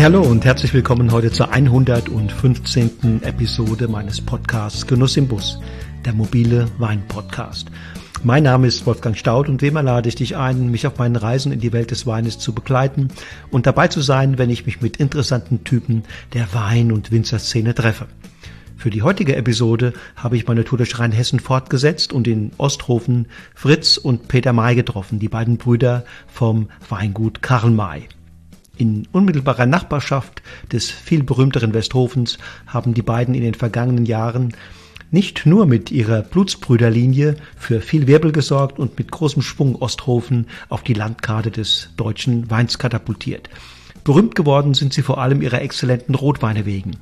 Hey, hallo und herzlich willkommen heute zur 115. Episode meines Podcasts Genuss im Bus, der mobile Wein-Podcast. Mein Name ist Wolfgang Staud und immer lade ich dich ein, mich auf meinen Reisen in die Welt des Weines zu begleiten und dabei zu sein, wenn ich mich mit interessanten Typen der Wein- und Winzerszene treffe. Für die heutige Episode habe ich meine Tour durch Rheinhessen fortgesetzt und in Osthofen Fritz und Peter May getroffen, die beiden Brüder vom Weingut Karl May. In unmittelbarer Nachbarschaft des viel berühmteren Westhofens haben die beiden in den vergangenen Jahren nicht nur mit ihrer Blutsbrüderlinie für viel Wirbel gesorgt und mit großem Schwung Osthofen auf die Landkarte des deutschen Weins katapultiert. Berühmt geworden sind sie vor allem ihrer exzellenten Rotweine wegen.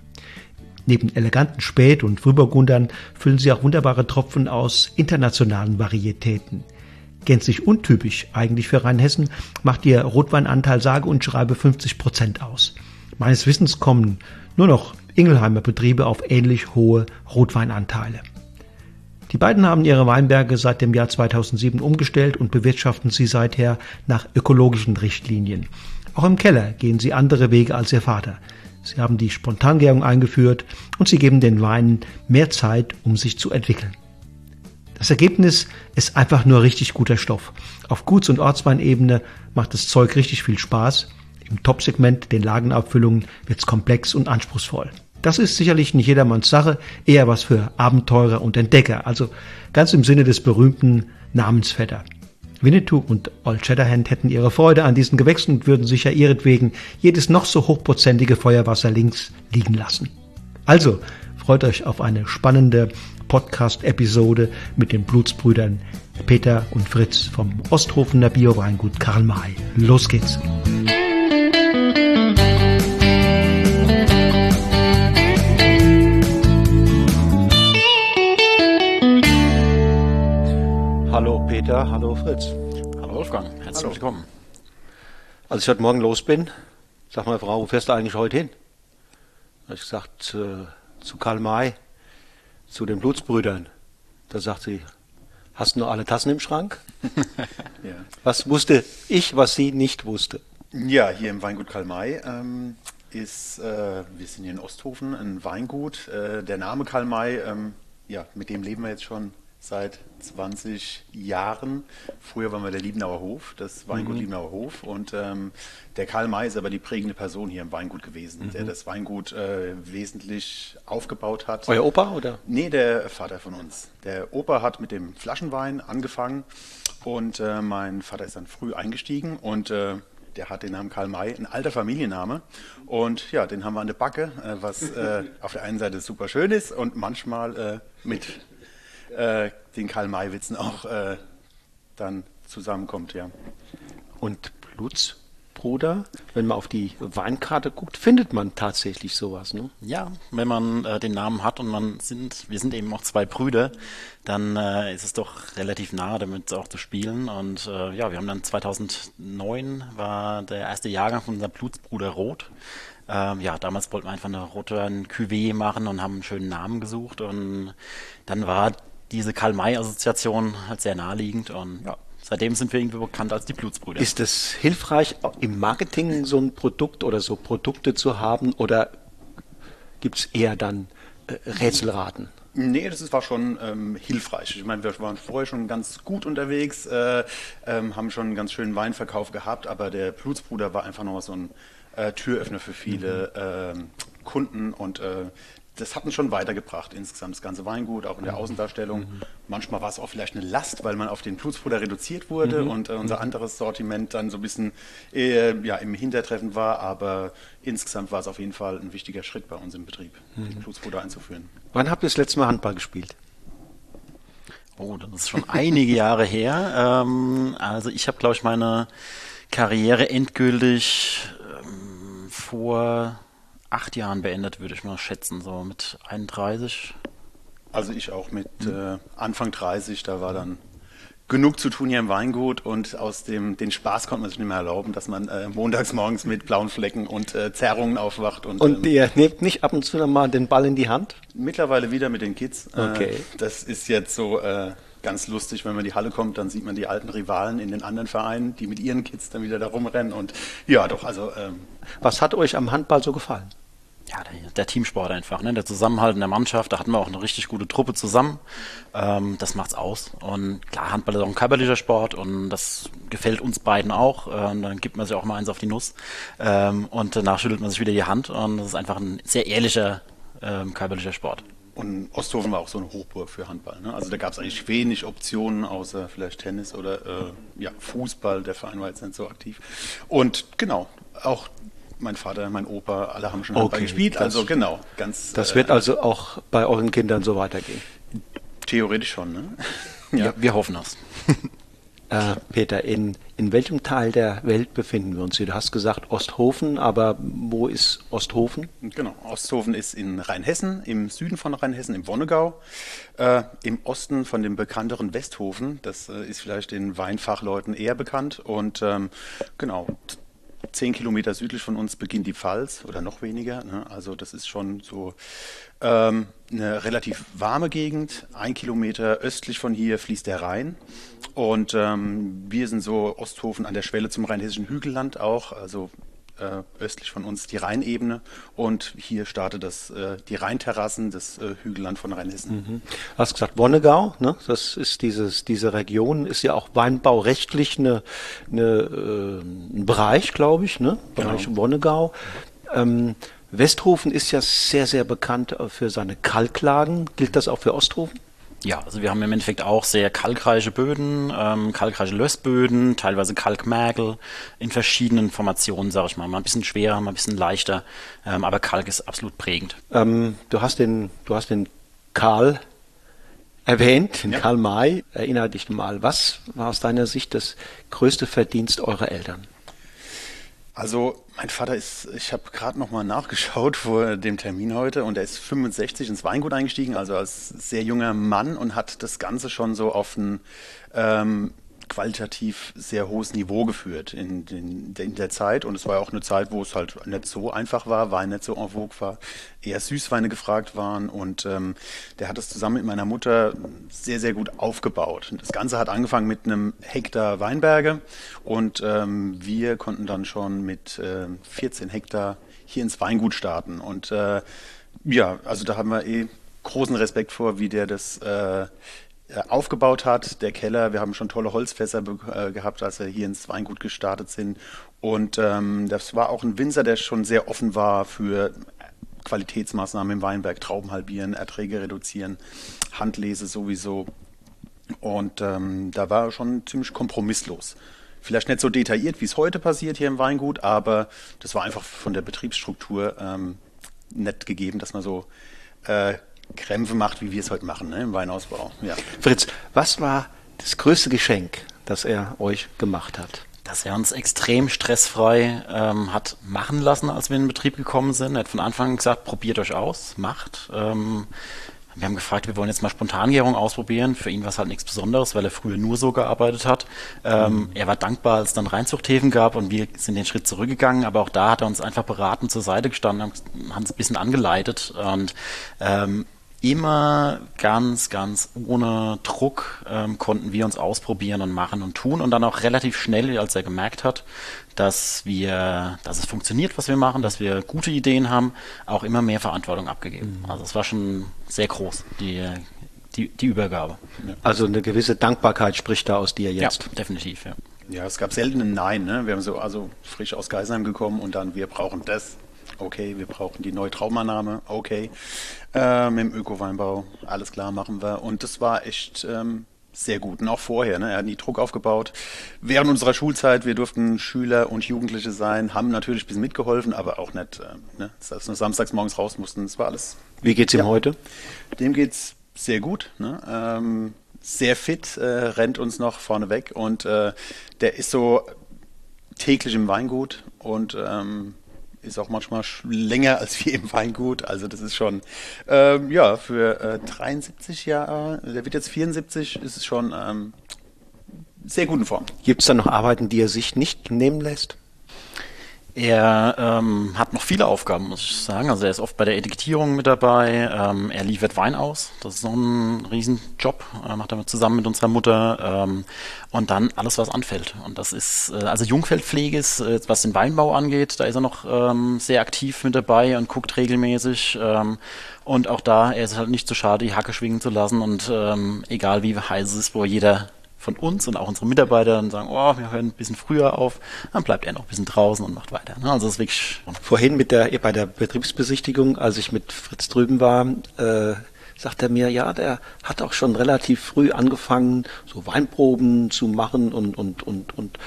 Neben eleganten Spät- und Frühburgundern füllen sie auch wunderbare Tropfen aus internationalen Varietäten. Gänzlich untypisch eigentlich für Rheinhessen macht ihr Rotweinanteil sage und schreibe 50 Prozent aus. Meines Wissens kommen nur noch Ingelheimer Betriebe auf ähnlich hohe Rotweinanteile. Die beiden haben ihre Weinberge seit dem Jahr 2007 umgestellt und bewirtschaften sie seither nach ökologischen Richtlinien. Auch im Keller gehen sie andere Wege als ihr Vater. Sie haben die Spontangärung eingeführt und sie geben den Weinen mehr Zeit, um sich zu entwickeln. Das Ergebnis ist einfach nur richtig guter Stoff. Auf Guts- und Ortsweinebene macht das Zeug richtig viel Spaß. Im Top-Segment, den Lagenabfüllungen, wird's komplex und anspruchsvoll. Das ist sicherlich nicht jedermanns Sache, eher was für Abenteurer und Entdecker, also ganz im Sinne des berühmten Namensvetter. Winnetou und Old Shatterhand hätten ihre Freude an diesen Gewächsen und würden sicher ihretwegen jedes noch so hochprozentige Feuerwasser links liegen lassen. Also, freut euch auf eine spannende Podcast-Episode mit den Blutsbrüdern Peter und Fritz vom Osthofener Bioweingut Karl May. Los geht's! Hallo Peter, hallo Fritz. Hallo Wolfgang, herzlich Hallo. willkommen. Als ich heute Morgen los bin, sagt meine Frau, wo fährst du eigentlich heute hin? Da habe ich gesagt, äh, zu Karl May, zu den Blutsbrüdern. Da sagt sie, hast du noch alle Tassen im Schrank? Ja. Was wusste ich, was sie nicht wusste? ja, hier im Weingut Karl May ähm, ist, äh, wir sind hier in Osthofen, ein Weingut. Äh, der Name Karl May, ähm, ja, mit dem leben wir jetzt schon seit 20 Jahren. Früher waren wir der Liebenauer Hof, das Weingut Liebenauer Hof. Und ähm, der Karl May ist aber die prägende Person hier im Weingut gewesen, der das Weingut äh, wesentlich aufgebaut hat. Euer Opa oder? Nee, der Vater von uns. Der Opa hat mit dem Flaschenwein angefangen und äh, mein Vater ist dann früh eingestiegen und äh, der hat den Namen Karl May, ein alter Familienname. Und ja, den haben wir an der Backe, äh, was äh, auf der einen Seite super schön ist und manchmal äh, mit äh, den Karl May-Witzen auch äh, dann zusammenkommt, ja. Und Blutsbruder, wenn man auf die Weinkarte guckt, findet man tatsächlich sowas, ne? Ja, wenn man äh, den Namen hat und man sind, wir sind eben auch zwei Brüder, dann äh, ist es doch relativ nahe, damit auch zu spielen. Und äh, ja, wir haben dann 2009 war der erste Jahrgang von unserem Blutsbruder Rot. Ähm, ja, damals wollten wir einfach eine Rotwein-Cuvée machen und haben einen schönen Namen gesucht. Und dann war diese Karl-May-Assoziation halt sehr naheliegend und ja, seitdem sind wir irgendwie bekannt als die Blutsbrüder. Ist es hilfreich, im Marketing so ein Produkt oder so Produkte zu haben oder gibt es eher dann äh, Rätselraten? Nee, das ist, war schon ähm, hilfreich. Ich meine, wir waren vorher schon ganz gut unterwegs, äh, ähm, haben schon einen ganz schönen Weinverkauf gehabt, aber der Blutsbruder war einfach nochmal so ein äh, Türöffner für viele ähm, Kunden und äh, das hat uns schon weitergebracht insgesamt, das ganze Weingut, auch in der Außendarstellung. Manchmal war es auch vielleicht eine Last, weil man auf den Blutsbruder reduziert wurde und äh, unser anderes Sortiment dann so ein bisschen äh, ja, im Hintertreffen war, aber insgesamt war es auf jeden Fall ein wichtiger Schritt bei uns im Betrieb, den Blutsbruder einzuführen. Wann habt ihr das letzte Mal Handball gespielt? Oh, das ist schon einige Jahre her. Ähm, also ich habe, glaube ich, meine Karriere endgültig ähm, vor acht Jahren beendet, würde ich mal schätzen, so mit 31. Also ich auch mit äh, Anfang 30, da war dann genug zu tun hier im Weingut und aus dem den Spaß konnte man sich nicht mehr erlauben, dass man äh, montags morgens mit blauen Flecken und äh, Zerrungen aufwacht und, Und ähm, ihr nehmt nicht ab und zu noch mal den Ball in die Hand? mittlerweile wieder mit den Kids. Äh, Okay. Das ist jetzt so äh, ganz lustig, wenn man in die Halle kommt, dann sieht man die alten Rivalen in den anderen Vereinen, die mit ihren Kids dann wieder da rumrennen. Und ja, doch, also. Ähm, Was hat euch am Handball so gefallen? Ja, der, der, Teamsport einfach, ne? der Zusammenhalt in der Mannschaft, da hatten wir auch eine richtig gute Truppe zusammen. Ähm, das macht's aus. Und klar, Handball ist auch ein körperlicher Sport und das gefällt uns beiden auch. Ähm, dann gibt man sich auch mal eins auf die Nuss ähm, und danach schüttelt man sich wieder die Hand und das ist einfach ein sehr ehrlicher ähm, körperlicher Sport. Und Osthofen war auch so eine Hochburg für Handball. Ne? Also da gab es eigentlich wenig Optionen, außer vielleicht Tennis oder äh, ja, Fußball. Der Verein war jetzt nicht so aktiv. Und genau, auch mein Vater, mein Opa, alle haben schon okay, Handball gespielt. Also genau, ganz. Das wird äh, also auch bei euren Kindern so weitergehen. Theoretisch schon, ne? ja, ja wir hoffen das. Äh, Peter, in, in welchem Teil der Welt befinden wir uns hier? Du hast gesagt Osthofen, aber wo ist Osthofen? Genau, Osthofen ist in Rheinhessen, im Süden von Rheinhessen, im Wonnegau, äh, im Osten von dem bekannteren Westhofen. Das äh, ist vielleicht den Weinfachleuten eher bekannt. Und ähm, genau, zehn Kilometer südlich von uns beginnt die Pfalz oder noch weniger. Ne? Also das ist schon so ähm, eine relativ warme Gegend. Ein Kilometer östlich von hier fließt der Rhein. Und ähm, wir sind so Osthofen an der Schwelle zum rheinhessischen Hügelland auch. Also äh, östlich von uns die Rheinebene und hier startet das, äh, die Rheinterrassen, das äh, Hügelland von Rheinhessen. Mhm. Du hast gesagt Wonnegau, ne? das ist dieses, diese Region, ist ja auch weinbaurechtlich eine, eine, äh, ein Bereich, glaube ich, ne? Bereich genau. Wonnegau. Ähm, Westhofen ist ja sehr, sehr bekannt für seine Kalklagen. Gilt das auch für Osthofen? Ja, also wir haben im Endeffekt auch sehr kalkreiche Böden, ähm, kalkreiche Lössböden, teilweise Kalkmergel in verschiedenen Formationen, sage ich mal. Mal ein bisschen schwerer, mal ein bisschen leichter, ähm, aber Kalk ist absolut prägend. Ähm, du hast den, du hast den Karl erwähnt, den ja. Karl May. Erinnere dich mal, was war aus deiner Sicht das größte Verdienst eurer Eltern? Also mein Vater ist, ich habe gerade noch mal nachgeschaut vor dem Termin heute und er ist 65 ins Weingut eingestiegen, also als sehr junger Mann und hat das Ganze schon so auf ein ähm, qualitativ sehr hohes Niveau geführt in, in, in, der Zeit. Und es war ja auch eine Zeit, wo es halt nicht so einfach war, Wein nicht so en vogue war, eher Süßweine gefragt waren. Und ähm, der hat das zusammen mit meiner Mutter sehr, sehr gut aufgebaut. Und das Ganze hat angefangen mit einem Hektar Weinberge und ähm, wir konnten dann schon mit äh, 14 Hektar hier ins Weingut starten. Und äh, ja, also da haben wir eh großen Respekt vor, wie der das äh, aufgebaut hat. Der Keller, wir haben schon tolle Holzfässer äh, gehabt, als wir hier ins Weingut gestartet sind. Und ähm, das war auch ein Winzer, der schon sehr offen war für Qualitätsmaßnahmen im Weinberg, Trauben halbieren, Erträge reduzieren, Handlese sowieso. Und ähm, da war er schon ziemlich kompromisslos. Vielleicht nicht so detailliert, wie es heute passiert hier im Weingut, aber das war einfach von der Betriebsstruktur ähm, nett gegeben, dass man so äh, Krämpfe macht, wie wir es heute machen, ne, im Weinausbau. Ja. Fritz, was war das größte Geschenk, das er euch gemacht hat? Dass er uns extrem stressfrei ähm, hat machen lassen, als wir in den Betrieb gekommen sind. Er hat von Anfang an gesagt, probiert euch aus, macht. Ähm, wir haben gefragt, wir wollen jetzt mal Spontangärung ausprobieren. Für ihn war es halt nichts Besonderes, weil er früher nur so gearbeitet hat. Ähm, mhm. Er war dankbar, als es dann Reinzuchthäfen gab und wir sind den Schritt zurückgegangen. Aber auch da hat er uns einfach beraten zur Seite gestanden, haben es ein bisschen angeleitet und ähm, immer ganz, ganz ohne Druck ähm, konnten wir uns ausprobieren und machen und tun und dann auch relativ schnell, als er gemerkt hat, dass wir, dass es funktioniert, was wir machen, dass wir gute Ideen haben, auch immer mehr Verantwortung abgegeben. Mhm. Also es war schon sehr groß, die, die, die Übergabe. Also eine gewisse Dankbarkeit spricht da aus dir jetzt. Ja, definitiv, ja. Ja, es gab selten ein Nein. Ne? Wir haben so also frisch aus Geisheim gekommen und dann wir brauchen das okay, wir brauchen die neue Traumannahme, okay, ähm, im Öko-Weinbau, alles klar, machen wir. Und das war echt ähm, sehr gut. Und auch vorher, ne? er hat nie Druck aufgebaut. Während unserer Schulzeit, wir durften Schüler und Jugendliche sein, haben natürlich ein bisschen mitgeholfen, aber auch nicht, äh, ne? dass wir samstags morgens raus mussten, das war alles. Wie geht's ihm ja. heute? Dem geht's sehr gut. Ne? Ähm, sehr fit, äh, rennt uns noch vorne weg und äh, der ist so täglich im Weingut und ähm, ist auch manchmal länger als wir im Weingut. Also das ist schon, ähm, ja, für äh, 73 Jahre, der wird jetzt 74, ist es schon ähm, sehr guten Form. Gibt es da noch Arbeiten, die er sich nicht nehmen lässt? Er ähm, hat noch viele Aufgaben, muss ich sagen. Also er ist oft bei der Etikettierung mit dabei. Ähm, er liefert Wein aus. Das ist noch ein Riesenjob. Äh, macht er zusammen mit unserer Mutter. Ähm, und dann alles, was anfällt. Und das ist, äh, also Jungfeldpflege ist, äh, was den Weinbau angeht, da ist er noch ähm, sehr aktiv mit dabei und guckt regelmäßig. Ähm, und auch da, er ist halt nicht zu schade, die Hacke schwingen zu lassen. Und ähm, egal wie heiß es ist, wo jeder von uns und auch unsere Mitarbeiter dann sagen, oh, wir hören ein bisschen früher auf, dann bleibt er noch ein bisschen draußen und macht weiter. Ne? Also das ist wirklich. Vorhin mit der, bei der Betriebsbesichtigung, als ich mit Fritz drüben war, äh, sagt er mir, ja, der hat auch schon relativ früh angefangen, so Weinproben zu machen und, und, und, und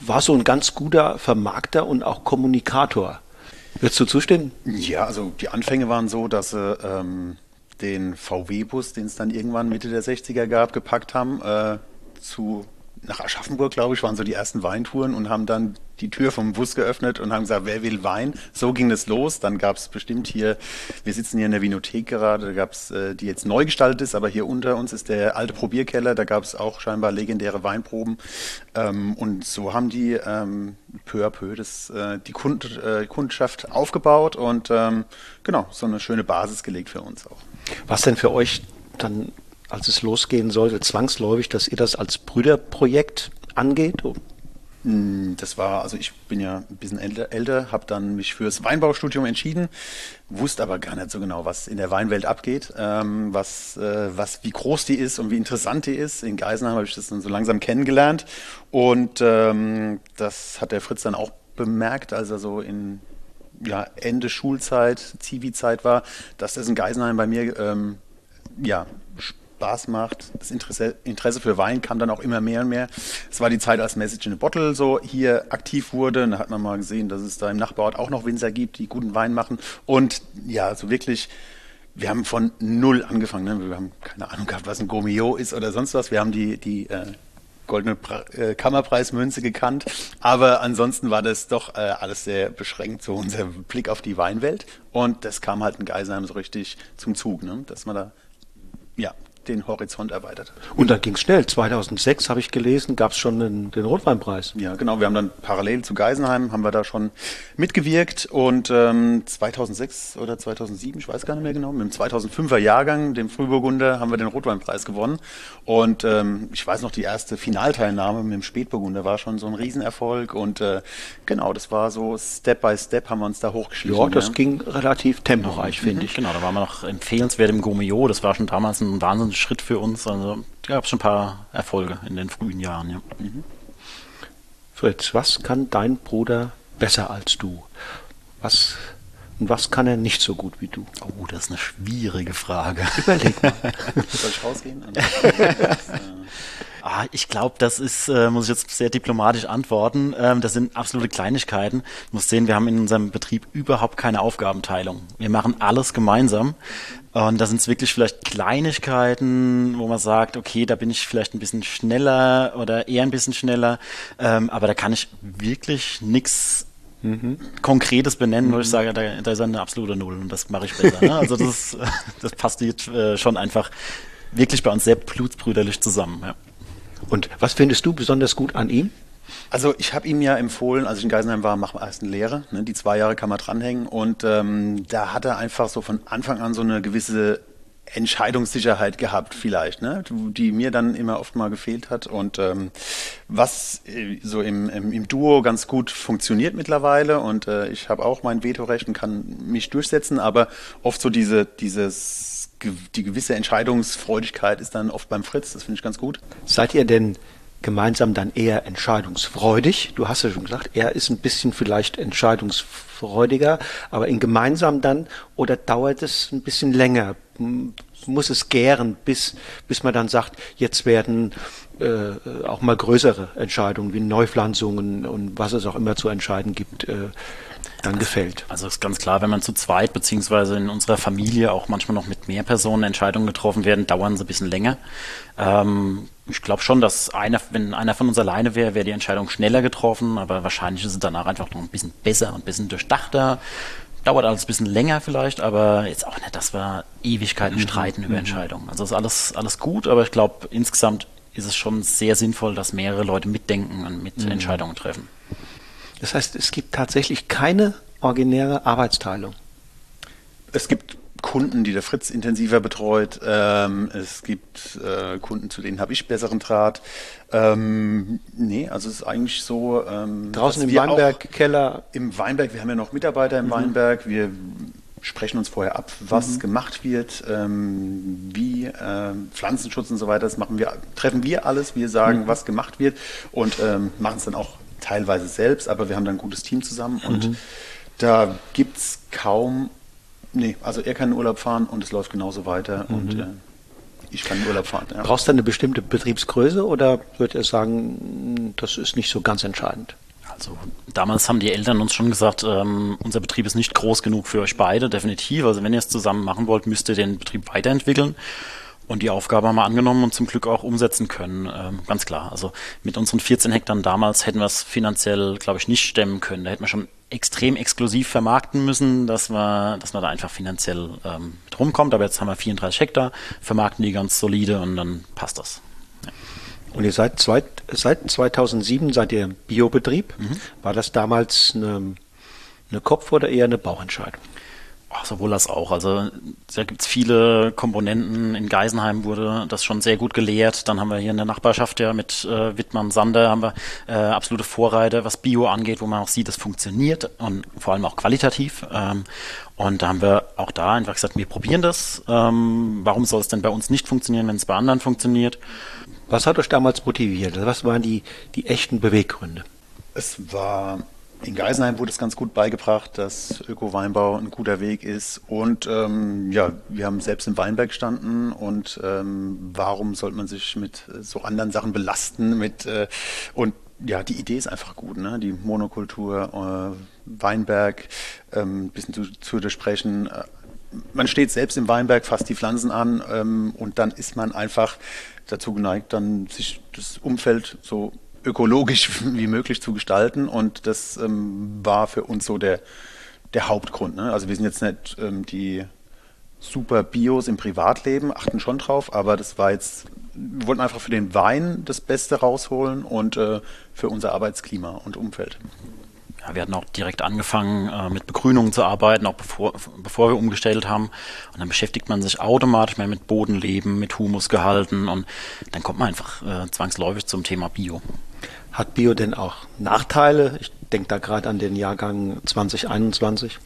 war so ein ganz guter Vermarkter und auch Kommunikator. Würdest du zustimmen? Ja, also die Anfänge waren so, dass sie ähm, den VW-Bus, den es dann irgendwann Mitte der 60er gab, gepackt haben. Äh, zu nach Aschaffenburg, glaube ich, waren so die ersten Weintouren und haben dann die Tür vom Bus geöffnet und haben gesagt, wer will Wein? So ging es los. Dann gab es bestimmt hier, wir sitzen hier in der Vinothek gerade, da gab es, äh, die jetzt neu gestaltet ist, aber hier unter uns ist der alte Probierkeller, da gab es auch scheinbar legendäre Weinproben. Ähm, und so haben die ähm, peu à peu das, äh, die Kund, äh, Kundschaft aufgebaut und ähm, genau, so eine schöne Basis gelegt für uns auch. Was denn für euch dann als es losgehen sollte, zwangsläufig, dass ihr das als Brüderprojekt angeht? Hm, das war, also ich bin ja ein bisschen älter, älter habe dann mich fürs Weinbaustudium entschieden, wusste aber gar nicht so genau, was in der Weinwelt abgeht, ähm, was, äh, was, wie groß die ist und wie interessant die ist. In Geisenheim habe ich das dann so langsam kennengelernt und ähm, das hat der Fritz dann auch bemerkt, als er so in ja, Ende Schulzeit, Zivi-Zeit war, dass das in Geisenheim bei mir ähm, ja, Spaß macht. Das Interesse, Interesse für Wein kam dann auch immer mehr und mehr. Es war die Zeit, als Message in a Bottle so hier aktiv wurde. Da hat man mal gesehen, dass es da im Nachbarort auch noch Winzer gibt, die guten Wein machen. Und ja, so wirklich wir haben von null angefangen. Ne? Wir haben keine Ahnung gehabt, was ein Gomio ist oder sonst was. Wir haben die, die äh, goldene pra äh, Kammerpreismünze gekannt. Aber ansonsten war das doch äh, alles sehr beschränkt, so unser Blick auf die Weinwelt. Und das kam halt in Geisenheim so richtig zum Zug, ne? dass man da ja, den Horizont erweitert. Und dann ging es schnell. 2006 habe ich gelesen, gab es schon den, den, Rotweinpreis. Ja, genau. Wir haben dann parallel zu Geisenheim haben wir da schon mitgewirkt und ähm, 2006 oder 2007, ich weiß gar nicht mehr genau, mit dem 2005er Jahrgang, dem Frühburgunder, haben wir den Rotweinpreis gewonnen. Und ähm, ich weiß noch, die erste Finalteilnahme mit dem Spätburgunder war schon so ein Riesenerfolg und äh, genau, das war so Step by Step haben wir uns da hochgeschlichen. Ja, das ja. ging relativ temporeich, mhm. finde ich. Genau, da waren wir noch empfehlenswert im Gomeo. Das war schon damals ein Wahnsinn Schritt für uns. Also gab es schon ein paar Erfolge in den frühen Jahren. Ja. Mhm. Fritz, was kann dein Bruder besser als du? Was und was kann er nicht so gut wie du? Oh, das ist eine schwierige Frage. Überleg mal. Soll ich rausgehen? ah, ich glaube, das ist, äh, muss ich jetzt sehr diplomatisch antworten. Ähm, das sind absolute Kleinigkeiten. Du musst sehen, wir haben in unserem Betrieb überhaupt keine Aufgabenteilung. Wir machen alles gemeinsam. Und da sind es wirklich vielleicht Kleinigkeiten, wo man sagt, okay, da bin ich vielleicht ein bisschen schneller oder eher ein bisschen schneller, ähm, aber da kann ich wirklich nichts mhm. Konkretes benennen, wo ich mhm. sage, da, da, ist eine absolute Null und das mache ich besser. Ne? Also das, das passt jetzt äh, schon einfach wirklich bei uns sehr blutsbrüderlich zusammen. Ja. Und was findest du besonders gut an ihm? Also ich habe ihm ja empfohlen, als ich in Geisenheim war, mach mal erst eine Lehre. Ne? Die zwei Jahre kann man dranhängen. Und ähm, da hat er einfach so von Anfang an so eine gewisse Entscheidungssicherheit gehabt vielleicht, ne? die mir dann immer oft mal gefehlt hat und ähm, was äh, so im, im, im, Duo ganz gut funktioniert mittlerweile und äh, ich habe auch mein Vetorecht und kann mich durchsetzen, aber oft so diese dieses die gewisse Entscheidungsfreudigkeit ist dann oft beim Fritz, das finde ich ganz gut. Seid ihr denn gemeinsam dann eher entscheidungsfreudig. Du hast ja schon gesagt, er ist ein bisschen vielleicht entscheidungsfreudiger, aber in gemeinsam dann oder dauert es ein bisschen länger? Muss es gären, bis, bis man dann sagt, jetzt werden äh, auch mal größere Entscheidungen wie Neupflanzungen und was es auch immer zu entscheiden gibt, äh, dann gefällt. Also ist ganz klar, wenn man zu zweit beziehungsweise in unserer Familie auch manchmal noch mit mehr Personen Entscheidungen getroffen werden, dauern sie ein bisschen länger. Ähm, ich glaube schon, dass einer, wenn einer von uns alleine wäre, wäre die Entscheidung schneller getroffen, aber wahrscheinlich ist es danach einfach noch ein bisschen besser und ein bisschen durchdachter. Dauert alles ein bisschen länger vielleicht, aber jetzt auch nicht, dass wir Ewigkeiten mhm. streiten über mhm. Entscheidungen. Also ist alles, alles gut, aber ich glaube, insgesamt ist es schon sehr sinnvoll, dass mehrere Leute mitdenken und mit mhm. Entscheidungen treffen. Das heißt, es gibt tatsächlich keine originäre Arbeitsteilung. Es gibt Kunden, die der Fritz intensiver betreut. Ähm, es gibt äh, Kunden, zu denen habe ich besseren Draht. Ähm, nee, also es ist eigentlich so. Ähm, Draußen im Weinberg, Keller. Im Weinberg, wir haben ja noch Mitarbeiter im mhm. Weinberg. Wir sprechen uns vorher ab, was mhm. gemacht wird, ähm, wie äh, Pflanzenschutz und so weiter. Das machen wir, treffen wir alles. Wir sagen, mhm. was gemacht wird und ähm, machen es dann auch teilweise selbst, aber wir haben dann ein gutes Team zusammen und mhm. da gibt es kaum, nee, also er kann in Urlaub fahren und es läuft genauso weiter mhm. und äh, ich kann in Urlaub fahren. Ja. Brauchst du eine bestimmte Betriebsgröße oder würde er sagen, das ist nicht so ganz entscheidend? Also damals haben die Eltern uns schon gesagt, ähm, unser Betrieb ist nicht groß genug für euch beide, definitiv. Also wenn ihr es zusammen machen wollt, müsst ihr den Betrieb weiterentwickeln. Und die Aufgabe haben wir angenommen und zum Glück auch umsetzen können, ähm, ganz klar. Also mit unseren 14 Hektar damals hätten wir es finanziell, glaube ich, nicht stemmen können. Da hätten wir schon extrem exklusiv vermarkten müssen, dass wir, dass man da einfach finanziell ähm, mit rumkommt. Aber jetzt haben wir 34 Hektar, vermarkten die ganz solide und dann passt das. Ja. Und ihr seid seit, seit 2007 seid ihr Biobetrieb. Mhm. War das damals eine, eine Kopf- oder eher eine Bauchentscheidung? Sowohl das auch. Also da gibt es viele Komponenten. In Geisenheim wurde das schon sehr gut gelehrt. Dann haben wir hier in der Nachbarschaft ja mit äh, Wittmann Sander haben wir äh, absolute Vorreiter, was Bio angeht, wo man auch sieht, es funktioniert und vor allem auch qualitativ. Ähm, und da haben wir auch da einfach gesagt, wir probieren das. Ähm, warum soll es denn bei uns nicht funktionieren, wenn es bei anderen funktioniert? Was hat euch damals motiviert? Was waren die, die echten Beweggründe? Es war in Geisenheim wurde es ganz gut beigebracht, dass Öko-Weinbau ein guter Weg ist. Und ähm, ja, wir haben selbst im Weinberg gestanden und ähm, warum sollte man sich mit so anderen Sachen belasten? Mit, äh, und ja, die Idee ist einfach gut, ne? Die Monokultur, äh, Weinberg, ähm, bisschen zu, zu durchsprechen. Äh, man steht selbst im Weinberg, fasst die Pflanzen an ähm, und dann ist man einfach dazu geneigt, dann sich das Umfeld so ökologisch wie möglich zu gestalten. Und das ähm, war für uns so der, der Hauptgrund. Ne? Also wir sind jetzt nicht ähm, die super Bios im Privatleben, achten schon drauf, aber das war jetzt, wir wollten einfach für den Wein das Beste rausholen und äh, für unser Arbeitsklima und Umfeld. Ja, wir hatten auch direkt angefangen, äh, mit Begrünungen zu arbeiten, auch bevor, bevor wir umgestellt haben. Und dann beschäftigt man sich automatisch mehr mit Bodenleben, mit Humusgehalten und dann kommt man einfach äh, zwangsläufig zum Thema Bio. Hat Bio denn auch Nachteile? Ich denke da gerade an den Jahrgang 2021.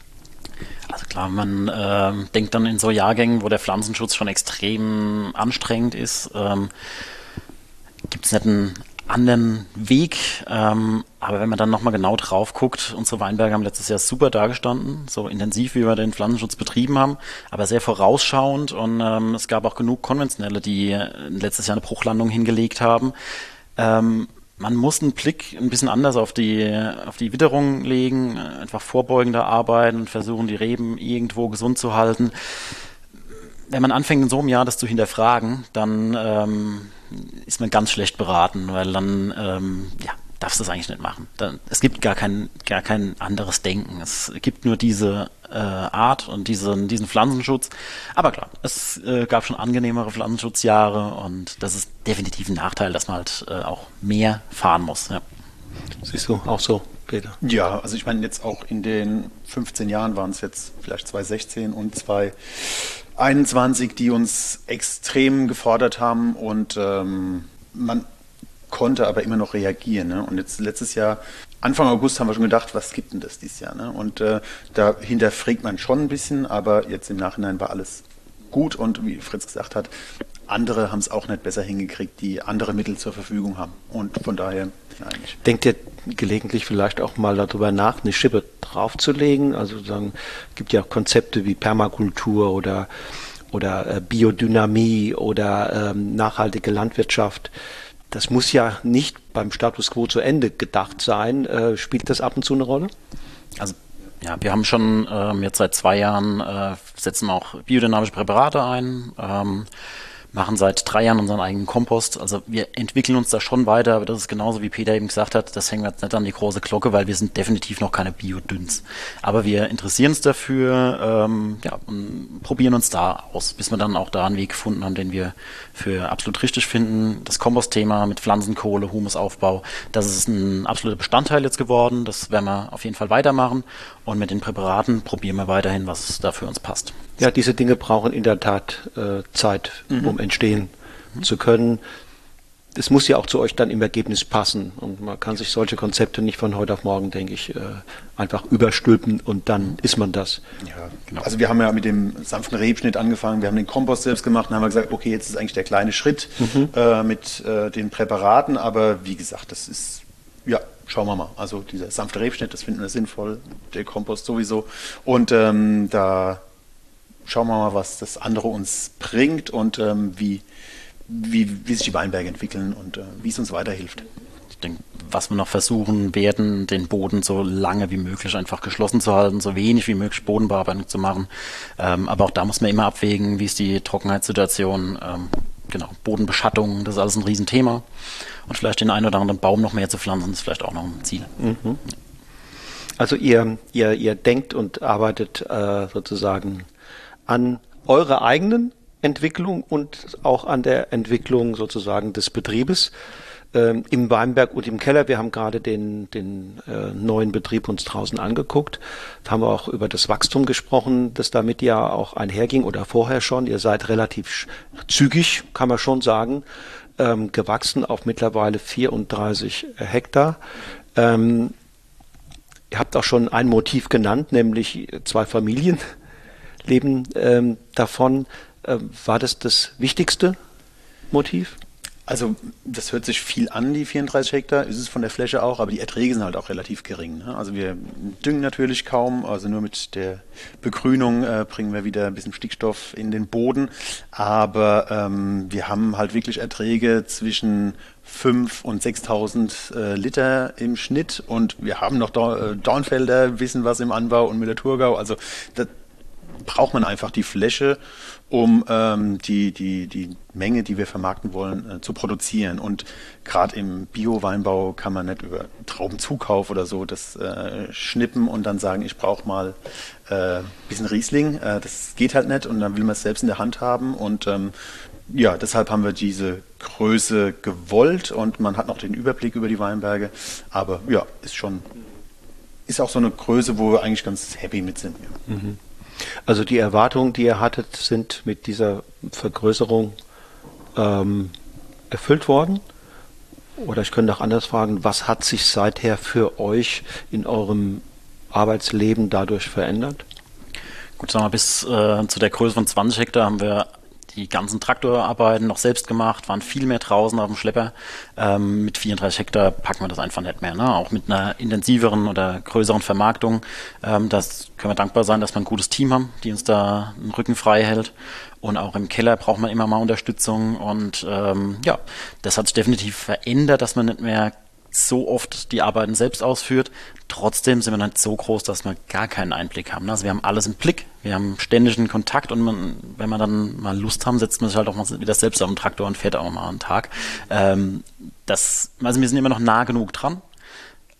Also klar, man äh, denkt dann in so Jahrgängen, wo der Pflanzenschutz schon extrem anstrengend ist, ähm, gibt es nicht einen anderen Weg. Ähm, aber wenn man dann nochmal genau drauf guckt, unsere Weinberge haben letztes Jahr super dargestanden, so intensiv, wie wir den Pflanzenschutz betrieben haben, aber sehr vorausschauend und ähm, es gab auch genug Konventionelle, die letztes Jahr eine Bruchlandung hingelegt haben. Ähm, man muss einen Blick ein bisschen anders auf die, auf die Witterung legen, einfach vorbeugender arbeiten und versuchen, die Reben irgendwo gesund zu halten. Wenn man anfängt, in so einem Jahr das zu hinterfragen, dann ähm, ist man ganz schlecht beraten, weil dann ähm, ja, darfst du das eigentlich nicht machen. Dann, es gibt gar kein, gar kein anderes Denken. Es gibt nur diese äh, Art und diesen, diesen Pflanzenschutz. Aber klar, es äh, gab schon angenehmere Pflanzenschutzjahre und das ist definitiv ein Nachteil, dass man halt äh, auch mehr fahren muss. Ja. Siehst du auch so, Peter? Ja, also ich meine jetzt auch in den 15 Jahren waren es jetzt vielleicht 2016 und 2021, die uns extrem gefordert haben und ähm, man konnte aber immer noch reagieren. Ne? Und jetzt letztes Jahr Anfang August haben wir schon gedacht, was gibt denn das dieses Jahr? Ne? Und äh, da hinterfragt man schon ein bisschen, aber jetzt im Nachhinein war alles gut und wie Fritz gesagt hat, andere haben es auch nicht besser hingekriegt, die andere Mittel zur Verfügung haben. Und von daher eigentlich. Denkt ihr gelegentlich vielleicht auch mal darüber nach, eine Schippe draufzulegen? Also sagen, gibt ja auch Konzepte wie Permakultur oder oder äh, Biodynamie oder ähm, nachhaltige Landwirtschaft das muss ja nicht beim Status quo zu Ende gedacht sein. Äh, spielt das ab und zu eine Rolle? Also ja, wir haben schon ähm, jetzt seit zwei Jahren äh, setzen auch biodynamische Präparate ein. Ähm, machen seit drei Jahren unseren eigenen Kompost. Also wir entwickeln uns da schon weiter, aber das ist genauso wie Peter eben gesagt hat, das hängen wir jetzt nicht an die große Glocke, weil wir sind definitiv noch keine Biodünns. Aber wir interessieren uns dafür ähm, ja, und probieren uns da aus, bis wir dann auch da einen Weg gefunden haben, den wir für absolut richtig finden. Das Kompostthema mit Pflanzenkohle, Humusaufbau, das ist ein absoluter Bestandteil jetzt geworden. Das werden wir auf jeden Fall weitermachen. Und mit den Präparaten probieren wir weiterhin, was da für uns passt. Ja, diese Dinge brauchen in der Tat äh, Zeit, mhm. um entstehen mhm. zu können. Es muss ja auch zu euch dann im Ergebnis passen. Und man kann sich solche Konzepte nicht von heute auf morgen, denke ich, äh, einfach überstülpen und dann ist man das. Ja, genau. Also wir haben ja mit dem sanften Rebschnitt angefangen, wir haben den Kompost selbst gemacht und haben gesagt, okay, jetzt ist eigentlich der kleine Schritt mhm. äh, mit äh, den Präparaten, aber wie gesagt, das ist, ja, schauen wir mal. Also dieser sanfte Rebschnitt, das finden wir sinnvoll, der Kompost sowieso. Und ähm, da schauen wir mal, was das andere uns bringt und ähm, wie, wie, wie sich die Weinberge entwickeln und äh, wie es uns weiterhilft. Ich denke, was wir noch versuchen werden, den Boden so lange wie möglich einfach geschlossen zu halten, so wenig wie möglich Bodenbearbeitung zu machen. Ähm, aber auch da muss man immer abwägen, wie ist die Trockenheitssituation. Ähm, genau, Bodenbeschattung, das ist alles ein Riesenthema. Und vielleicht den einen oder anderen Baum noch mehr zu pflanzen, ist vielleicht auch noch ein Ziel. Mhm. Also ihr, ihr, ihr denkt und arbeitet äh, sozusagen an eurer eigenen Entwicklung und auch an der Entwicklung sozusagen des Betriebes ähm, im Weinberg und im Keller. Wir haben gerade den, den äh, neuen Betrieb uns draußen angeguckt. Da haben wir auch über das Wachstum gesprochen, das damit ja auch einherging oder vorher schon. Ihr seid relativ zügig, kann man schon sagen, ähm, gewachsen auf mittlerweile 34 Hektar. Ähm, ihr habt auch schon ein Motiv genannt, nämlich zwei Familien leben ähm, davon. Äh, war das das wichtigste Motiv? Also das hört sich viel an, die 34 Hektar, ist es von der Fläche auch, aber die Erträge sind halt auch relativ gering. Ne? Also wir düngen natürlich kaum, also nur mit der Begrünung äh, bringen wir wieder ein bisschen Stickstoff in den Boden, aber ähm, wir haben halt wirklich Erträge zwischen 5.000 und 6.000 äh, Liter im Schnitt und wir haben noch äh, Dornfelder, wissen was im Anbau und Müller-Thurgau, also das, braucht man einfach die Fläche, um ähm, die, die, die Menge, die wir vermarkten wollen, äh, zu produzieren. Und gerade im Bio-Weinbau kann man nicht über Traubenzukauf oder so das äh, schnippen und dann sagen, ich brauche mal ein äh, bisschen Riesling. Äh, das geht halt nicht und dann will man es selbst in der Hand haben. Und ähm, ja, deshalb haben wir diese Größe gewollt und man hat noch den Überblick über die Weinberge. Aber ja, ist schon, ist auch so eine Größe, wo wir eigentlich ganz happy mit sind. Ja. Mhm. Also die Erwartungen, die ihr hattet, sind mit dieser Vergrößerung ähm, erfüllt worden? Oder ich könnte auch anders fragen, was hat sich seither für euch in eurem Arbeitsleben dadurch verändert? Gut, sagen wir, bis äh, zu der Größe von 20 Hektar haben wir die ganzen Traktorarbeiten noch selbst gemacht, waren viel mehr draußen auf dem Schlepper. Ähm, mit 34 Hektar packen wir das einfach nicht mehr. Ne? Auch mit einer intensiveren oder größeren Vermarktung. Ähm, das können wir dankbar sein, dass wir ein gutes Team haben, die uns da einen Rücken frei hält. Und auch im Keller braucht man immer mal Unterstützung. Und ähm, ja, das hat sich definitiv verändert, dass man nicht mehr so oft die Arbeiten selbst ausführt. Trotzdem sind wir nicht so groß, dass wir gar keinen Einblick haben. Also wir haben alles im Blick, wir haben ständigen Kontakt und man, wenn wir dann mal Lust haben, setzt man sich halt auch mal wieder selbst auf den Traktor und fährt auch mal einen Tag. Ähm, das, also wir sind immer noch nah genug dran,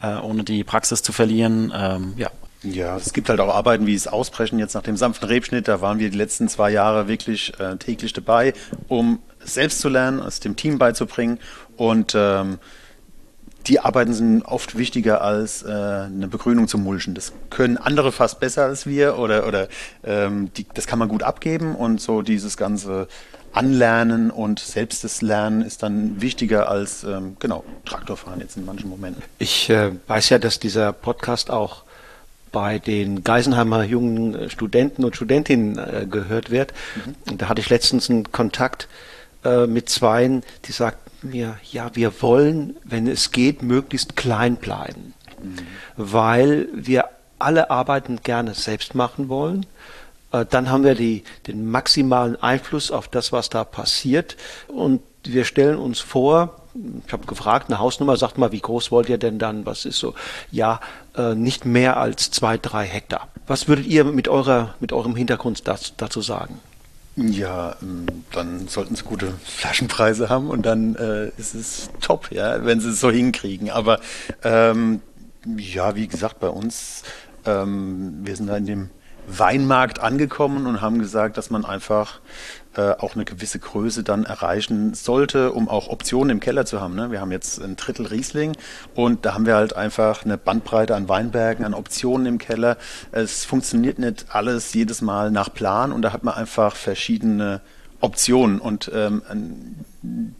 äh, ohne die Praxis zu verlieren. Ähm, ja, ja, es gibt halt auch Arbeiten wie das Ausbrechen jetzt nach dem sanften Rebschnitt. Da waren wir die letzten zwei Jahre wirklich äh, täglich dabei, um selbst zu lernen, es dem Team beizubringen. Und ähm, die Arbeiten sind oft wichtiger als äh, eine Begrünung zum Mulchen. Das können andere fast besser als wir oder, oder ähm, die, das kann man gut abgeben und so dieses ganze Anlernen und selbst das Lernen ist dann wichtiger als ähm, genau Traktorfahren jetzt in manchen Momenten. Ich äh, weiß ja, dass dieser Podcast auch bei den Geisenheimer jungen äh, Studenten und Studentinnen äh, gehört wird. Mhm. Da hatte ich letztens einen Kontakt äh, mit zweien, die sagten, wir, ja, wir wollen, wenn es geht, möglichst klein bleiben, mhm. weil wir alle Arbeiten gerne selbst machen wollen. Äh, dann haben wir die, den maximalen Einfluss auf das, was da passiert. Und wir stellen uns vor, ich habe gefragt, eine Hausnummer, sagt mal, wie groß wollt ihr denn dann? Was ist so? Ja, äh, nicht mehr als zwei, drei Hektar. Was würdet ihr mit eurer, mit eurem Hintergrund dazu sagen? Ja, ähm, dann sollten sie gute Flaschenpreise haben und dann äh, ist es top, ja, wenn sie es so hinkriegen. Aber ähm, ja, wie gesagt, bei uns, ähm, wir sind da in dem Weinmarkt angekommen und haben gesagt, dass man einfach äh, auch eine gewisse Größe dann erreichen sollte, um auch Optionen im Keller zu haben. Ne? Wir haben jetzt ein Drittel Riesling und da haben wir halt einfach eine Bandbreite an Weinbergen, an Optionen im Keller. Es funktioniert nicht alles jedes Mal nach Plan und da hat man einfach verschiedene Optionen und ähm,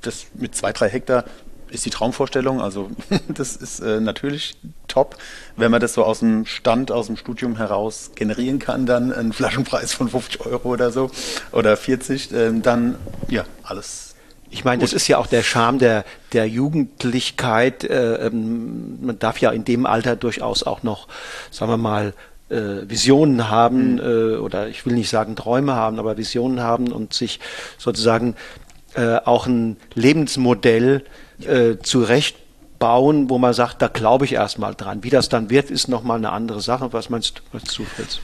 das mit zwei, drei Hektar ist die Traumvorstellung. Also das ist äh, natürlich top, wenn man das so aus dem Stand, aus dem Studium heraus generieren kann, dann einen Flaschenpreis von 50 Euro oder so oder 40, äh, dann ja, alles ich meine, das ist ja auch der Charme der, der Jugendlichkeit. Äh, ähm, man darf ja in dem Alter durchaus auch noch, sagen wir mal, äh, Visionen haben mhm. äh, oder ich will nicht sagen Träume haben, aber Visionen haben und sich sozusagen äh, auch ein Lebensmodell äh, zurechtbauen, wo man sagt, da glaube ich erstmal dran. Wie das dann wird, ist nochmal eine andere Sache. Was meinst du, Fritz?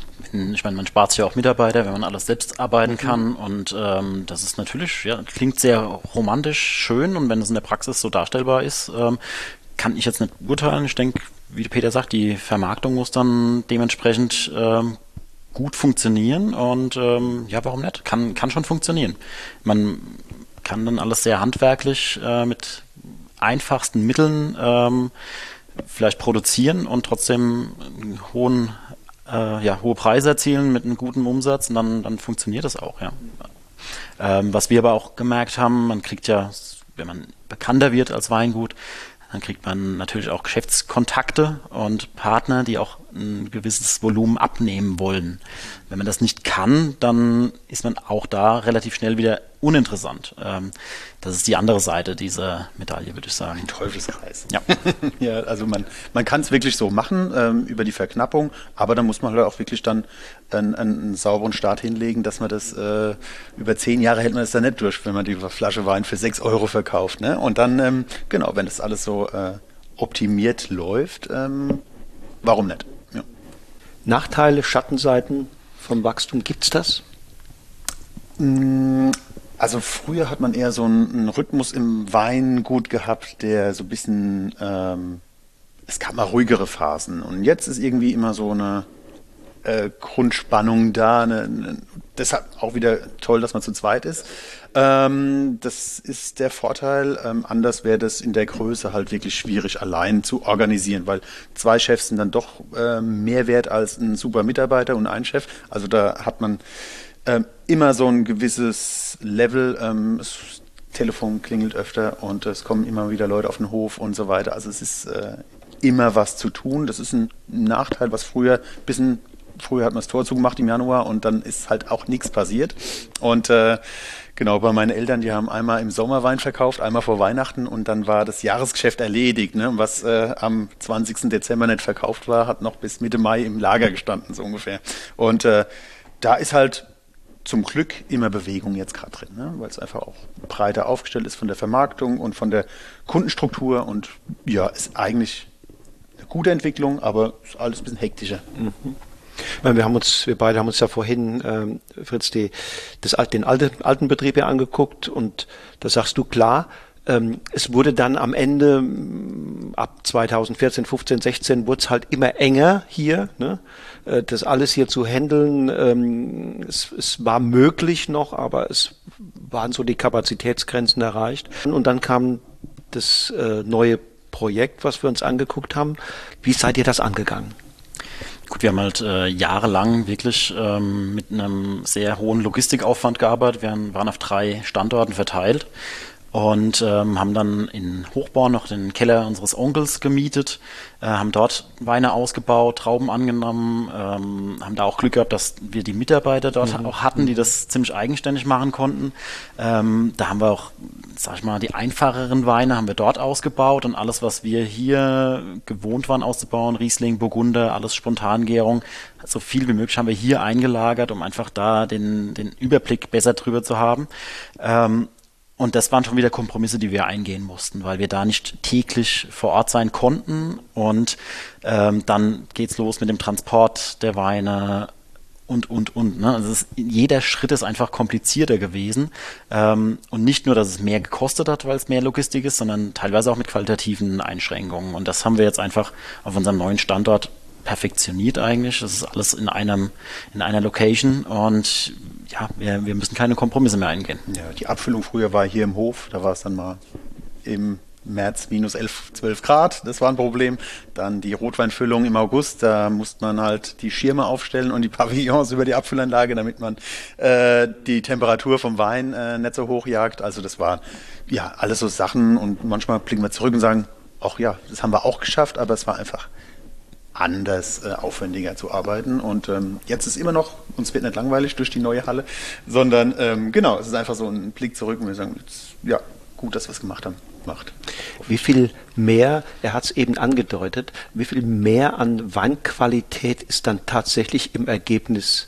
Ich meine, man spart sich ja auch Mitarbeiter, wenn man alles selbst arbeiten mhm. kann. Und ähm, das ist natürlich, ja, klingt sehr romantisch, schön. Und wenn es in der Praxis so darstellbar ist, ähm, kann ich jetzt nicht urteilen. Ich denke, wie Peter sagt, die Vermarktung muss dann dementsprechend ähm, gut funktionieren. Und ähm, ja, warum nicht? Kann, kann schon funktionieren. Man kann dann alles sehr handwerklich äh, mit einfachsten Mitteln ähm, vielleicht produzieren und trotzdem hohen, äh, ja, hohe Preise erzielen mit einem guten Umsatz und dann, dann funktioniert das auch, ja. Ähm, was wir aber auch gemerkt haben, man kriegt ja, wenn man bekannter wird als Weingut, dann kriegt man natürlich auch Geschäftskontakte und Partner, die auch ein gewisses Volumen abnehmen wollen. Wenn man das nicht kann, dann ist man auch da relativ schnell wieder uninteressant. Ähm, das ist die andere Seite dieser Medaille, würde ich sagen. Ein Teufelskreis. Ja. ja, also man, man kann es wirklich so machen ähm, über die Verknappung, aber da muss man halt auch wirklich dann einen, einen sauberen Start hinlegen, dass man das äh, über zehn Jahre hält man das dann nicht durch, wenn man die Flasche Wein für sechs Euro verkauft. Ne? Und dann, ähm, genau, wenn das alles so äh, optimiert läuft, ähm, warum nicht? Nachteile, Schattenseiten vom Wachstum, gibt es das? Mm, also früher hat man eher so einen Rhythmus im Weingut gehabt, der so ein bisschen, ähm, es gab mal ruhigere Phasen. Und jetzt ist irgendwie immer so eine äh, Grundspannung da. Eine, eine, deshalb auch wieder toll, dass man zu zweit ist. Ähm, das ist der Vorteil. Ähm, anders wäre das in der Größe halt wirklich schwierig allein zu organisieren, weil zwei Chefs sind dann doch äh, mehr wert als ein super Mitarbeiter und ein Chef. Also da hat man ähm, immer so ein gewisses Level. Ähm, das Telefon klingelt öfter und es kommen immer wieder Leute auf den Hof und so weiter. Also es ist äh, immer was zu tun. Das ist ein Nachteil, was früher ein bisschen früher hat man das Tor zugemacht im Januar und dann ist halt auch nichts passiert. Und äh, genau, bei meinen Eltern, die haben einmal im Sommer Wein verkauft, einmal vor Weihnachten und dann war das Jahresgeschäft erledigt. Ne? Was äh, am 20. Dezember nicht verkauft war, hat noch bis Mitte Mai im Lager gestanden, so ungefähr. Und äh, da ist halt zum Glück immer Bewegung jetzt gerade drin, ne? weil es einfach auch breiter aufgestellt ist von der Vermarktung und von der Kundenstruktur und ja, ist eigentlich eine gute Entwicklung, aber ist alles ein bisschen hektischer. Mhm. Wir haben uns, wir beide haben uns ja vorhin, ähm, Fritz, die, das, den alte, alten Betrieb ja angeguckt und da sagst du klar, ähm, es wurde dann am Ende ab 2014, 15, 16 wurde es halt immer enger hier. Ne? Äh, das alles hier zu handeln, ähm, es, es war möglich noch, aber es waren so die Kapazitätsgrenzen erreicht. Und dann kam das äh, neue Projekt, was wir uns angeguckt haben. Wie seid ihr das angegangen? Gut, wir haben halt äh, jahrelang wirklich ähm, mit einem sehr hohen Logistikaufwand gearbeitet. Wir waren auf drei Standorten verteilt und ähm, haben dann in Hochborn noch den Keller unseres Onkels gemietet, äh, haben dort Weine ausgebaut, Trauben angenommen, ähm, haben da auch Glück gehabt, dass wir die Mitarbeiter dort mhm. auch hatten, die das ziemlich eigenständig machen konnten. Ähm, da haben wir auch, sag ich mal, die einfacheren Weine haben wir dort ausgebaut und alles, was wir hier gewohnt waren auszubauen, Riesling, Burgunder, alles Spontangärung, so viel wie möglich haben wir hier eingelagert, um einfach da den, den Überblick besser drüber zu haben. Ähm, und das waren schon wieder Kompromisse, die wir eingehen mussten, weil wir da nicht täglich vor Ort sein konnten. Und ähm, dann geht's los mit dem Transport der Weine und, und, und. Ne? Also ist, jeder Schritt ist einfach komplizierter gewesen. Ähm, und nicht nur, dass es mehr gekostet hat, weil es mehr Logistik ist, sondern teilweise auch mit qualitativen Einschränkungen. Und das haben wir jetzt einfach auf unserem neuen Standort perfektioniert eigentlich. Das ist alles in einem, in einer Location und ja, wir, wir müssen keine Kompromisse mehr eingehen. Ja, die Abfüllung früher war hier im Hof, da war es dann mal im März minus 11, 12 Grad, das war ein Problem. Dann die Rotweinfüllung im August, da musste man halt die Schirme aufstellen und die Pavillons über die Abfüllanlage, damit man äh, die Temperatur vom Wein äh, nicht so hoch jagt. Also das waren ja alles so Sachen und manchmal blicken wir zurück und sagen, ach ja, das haben wir auch geschafft, aber es war einfach anders äh, aufwendiger zu arbeiten. Und ähm, jetzt ist immer noch, uns wird nicht langweilig durch die neue Halle, sondern ähm, genau, es ist einfach so ein Blick zurück und wir sagen, jetzt, ja, gut, dass wir es gemacht haben macht. Wie viel mehr, er hat es eben angedeutet, wie viel mehr an Weinqualität ist dann tatsächlich im Ergebnis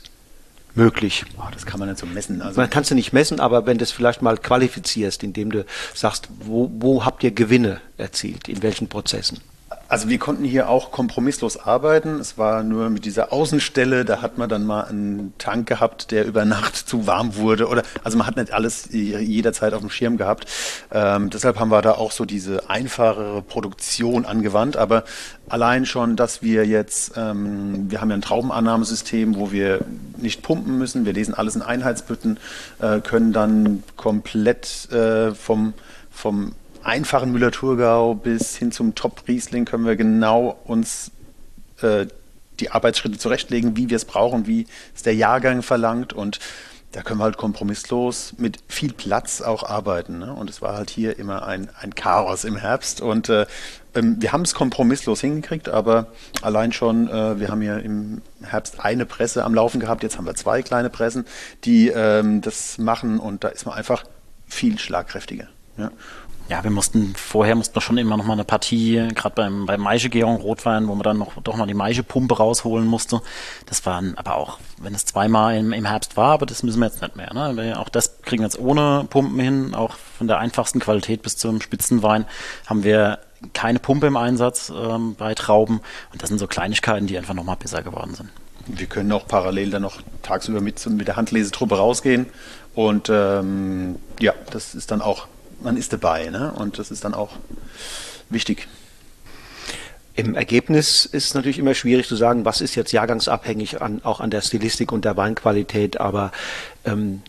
möglich? Oh, das kann man nicht so messen. Also man kann es nicht messen, aber wenn du es vielleicht mal qualifizierst, indem du sagst, wo, wo habt ihr Gewinne erzielt, in welchen Prozessen? Also wir konnten hier auch kompromisslos arbeiten. Es war nur mit dieser Außenstelle, da hat man dann mal einen Tank gehabt, der über Nacht zu warm wurde. Oder also man hat nicht alles jederzeit auf dem Schirm gehabt. Ähm, deshalb haben wir da auch so diese einfachere Produktion angewandt. Aber allein schon, dass wir jetzt, ähm, wir haben ja ein Traubenannahmesystem, wo wir nicht pumpen müssen. Wir lesen alles in Einheitsbütten, äh, können dann komplett äh, vom vom einfachen Müller-Thurgau bis hin zum Top-Riesling können wir genau uns äh, die Arbeitsschritte zurechtlegen, wie wir es brauchen, wie es der Jahrgang verlangt und da können wir halt kompromisslos mit viel Platz auch arbeiten. Ne? Und es war halt hier immer ein, ein Chaos im Herbst. Und äh, ähm, wir haben es kompromisslos hingekriegt, aber allein schon, äh, wir haben hier im Herbst eine Presse am Laufen gehabt, jetzt haben wir zwei kleine Pressen, die ähm, das machen und da ist man einfach viel schlagkräftiger. Ja? Ja, wir mussten, vorher mussten wir schon immer noch mal eine Partie, gerade beim, beim Maischegeorg Rotwein, wo man dann noch doch mal die Maischepumpe rausholen musste. Das waren aber auch, wenn es zweimal im, im Herbst war, aber das müssen wir jetzt nicht mehr. Ne? Auch das kriegen wir jetzt ohne Pumpen hin, auch von der einfachsten Qualität bis zum Spitzenwein haben wir keine Pumpe im Einsatz ähm, bei Trauben. Und das sind so Kleinigkeiten, die einfach noch mal besser geworden sind. Wir können auch parallel dann noch tagsüber mit, mit der Handlesetruppe rausgehen. Und ähm, ja, das ist dann auch man ist dabei. Ne? Und das ist dann auch wichtig. Im Ergebnis ist es natürlich immer schwierig zu sagen, was ist jetzt jahrgangsabhängig an, auch an der Stilistik und der Weinqualität, aber ähm,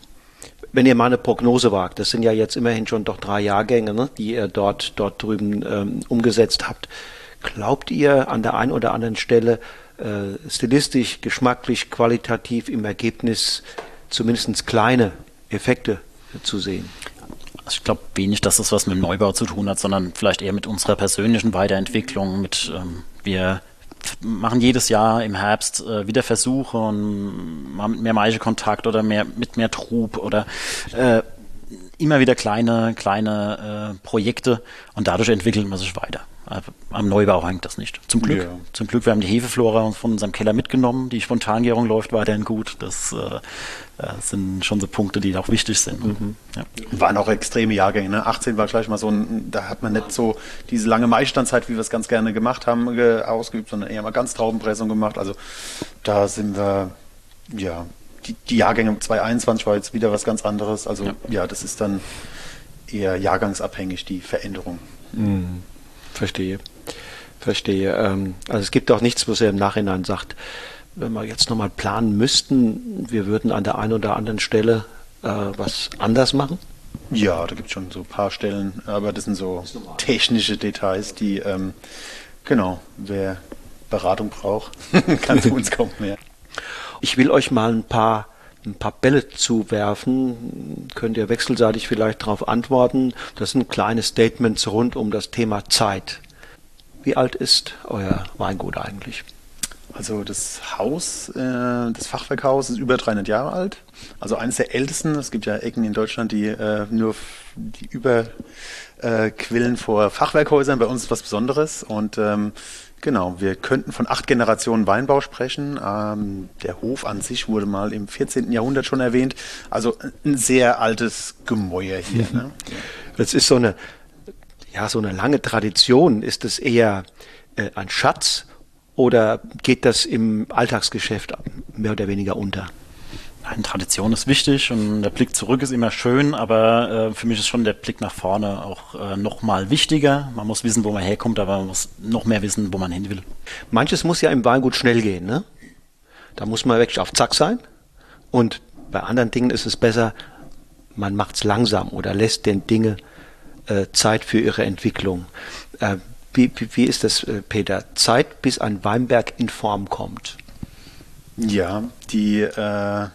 wenn ihr mal eine Prognose wagt, das sind ja jetzt immerhin schon doch drei Jahrgänge, ne, die ihr dort, dort drüben ähm, umgesetzt habt. Glaubt ihr an der einen oder anderen Stelle äh, stilistisch, geschmacklich, qualitativ im Ergebnis zumindest kleine Effekte zu sehen? Also ich glaube wenig, dass das was mit dem Neubau zu tun hat, sondern vielleicht eher mit unserer persönlichen Weiterentwicklung. Mit ähm, wir machen jedes Jahr im Herbst äh, wieder Versuche und mal mit mehr Maischekontakt oder mehr mit mehr Trub oder äh, immer wieder kleine kleine äh, Projekte und dadurch entwickelt man sich weiter. Am Neubau hängt das nicht. Zum Glück. Ja. Zum Glück, wir haben die Hefeflora von unserem Keller mitgenommen. Die Spontangärung läuft weiterhin gut. Das äh, äh sind schon so Punkte, die auch wichtig sind. Mhm. Ja. Waren auch extreme Jahrgänge. Ne? 18 war gleich mal so ein, da hat man nicht so diese lange Maistandzeit, wie wir es ganz gerne gemacht haben, ausgeübt, sondern eher mal ganz Traubenpressung gemacht. Also da sind wir, ja, die, die Jahrgänge 2021 war jetzt wieder was ganz anderes. Also ja, ja das ist dann eher jahrgangsabhängig, die Veränderung. Mhm. Verstehe. Verstehe. Ähm, also es gibt auch nichts, was er im Nachhinein sagt, wenn wir jetzt nochmal planen müssten, wir würden an der einen oder anderen Stelle äh, was anders machen? Ja, da gibt es schon so ein paar Stellen, aber das sind so technische Details, die, ähm, genau, wer Beratung braucht, kann zu uns kommen. Ja. Ich will euch mal ein paar ein paar Bälle zuwerfen, könnt ihr wechselseitig vielleicht darauf antworten. Das sind kleine Statements rund um das Thema Zeit. Wie alt ist euer Weingut eigentlich? Also das Haus, äh, das Fachwerkhaus ist über 300 Jahre alt. Also eines der ältesten. Es gibt ja Ecken in Deutschland, die äh, nur die überquillen äh, vor Fachwerkhäusern. Bei uns ist was Besonderes und ähm, Genau, wir könnten von acht Generationen Weinbau sprechen. Ähm, der Hof an sich wurde mal im 14. Jahrhundert schon erwähnt. Also ein sehr altes Gemäuer hier. Ne? Das ist so eine, ja, so eine lange Tradition. Ist es eher äh, ein Schatz oder geht das im Alltagsgeschäft mehr oder weniger unter? Eine Tradition ist wichtig und der Blick zurück ist immer schön, aber äh, für mich ist schon der Blick nach vorne auch äh, noch mal wichtiger. Man muss wissen, wo man herkommt, aber man muss noch mehr wissen, wo man hin will. Manches muss ja im Weingut schnell gehen, ne? Da muss man wirklich auf Zack sein und bei anderen Dingen ist es besser, man macht es langsam oder lässt den Dinge äh, Zeit für ihre Entwicklung. Äh, wie, wie, wie, ist das, äh, Peter? Zeit, bis ein Weinberg in Form kommt? Ja, die äh,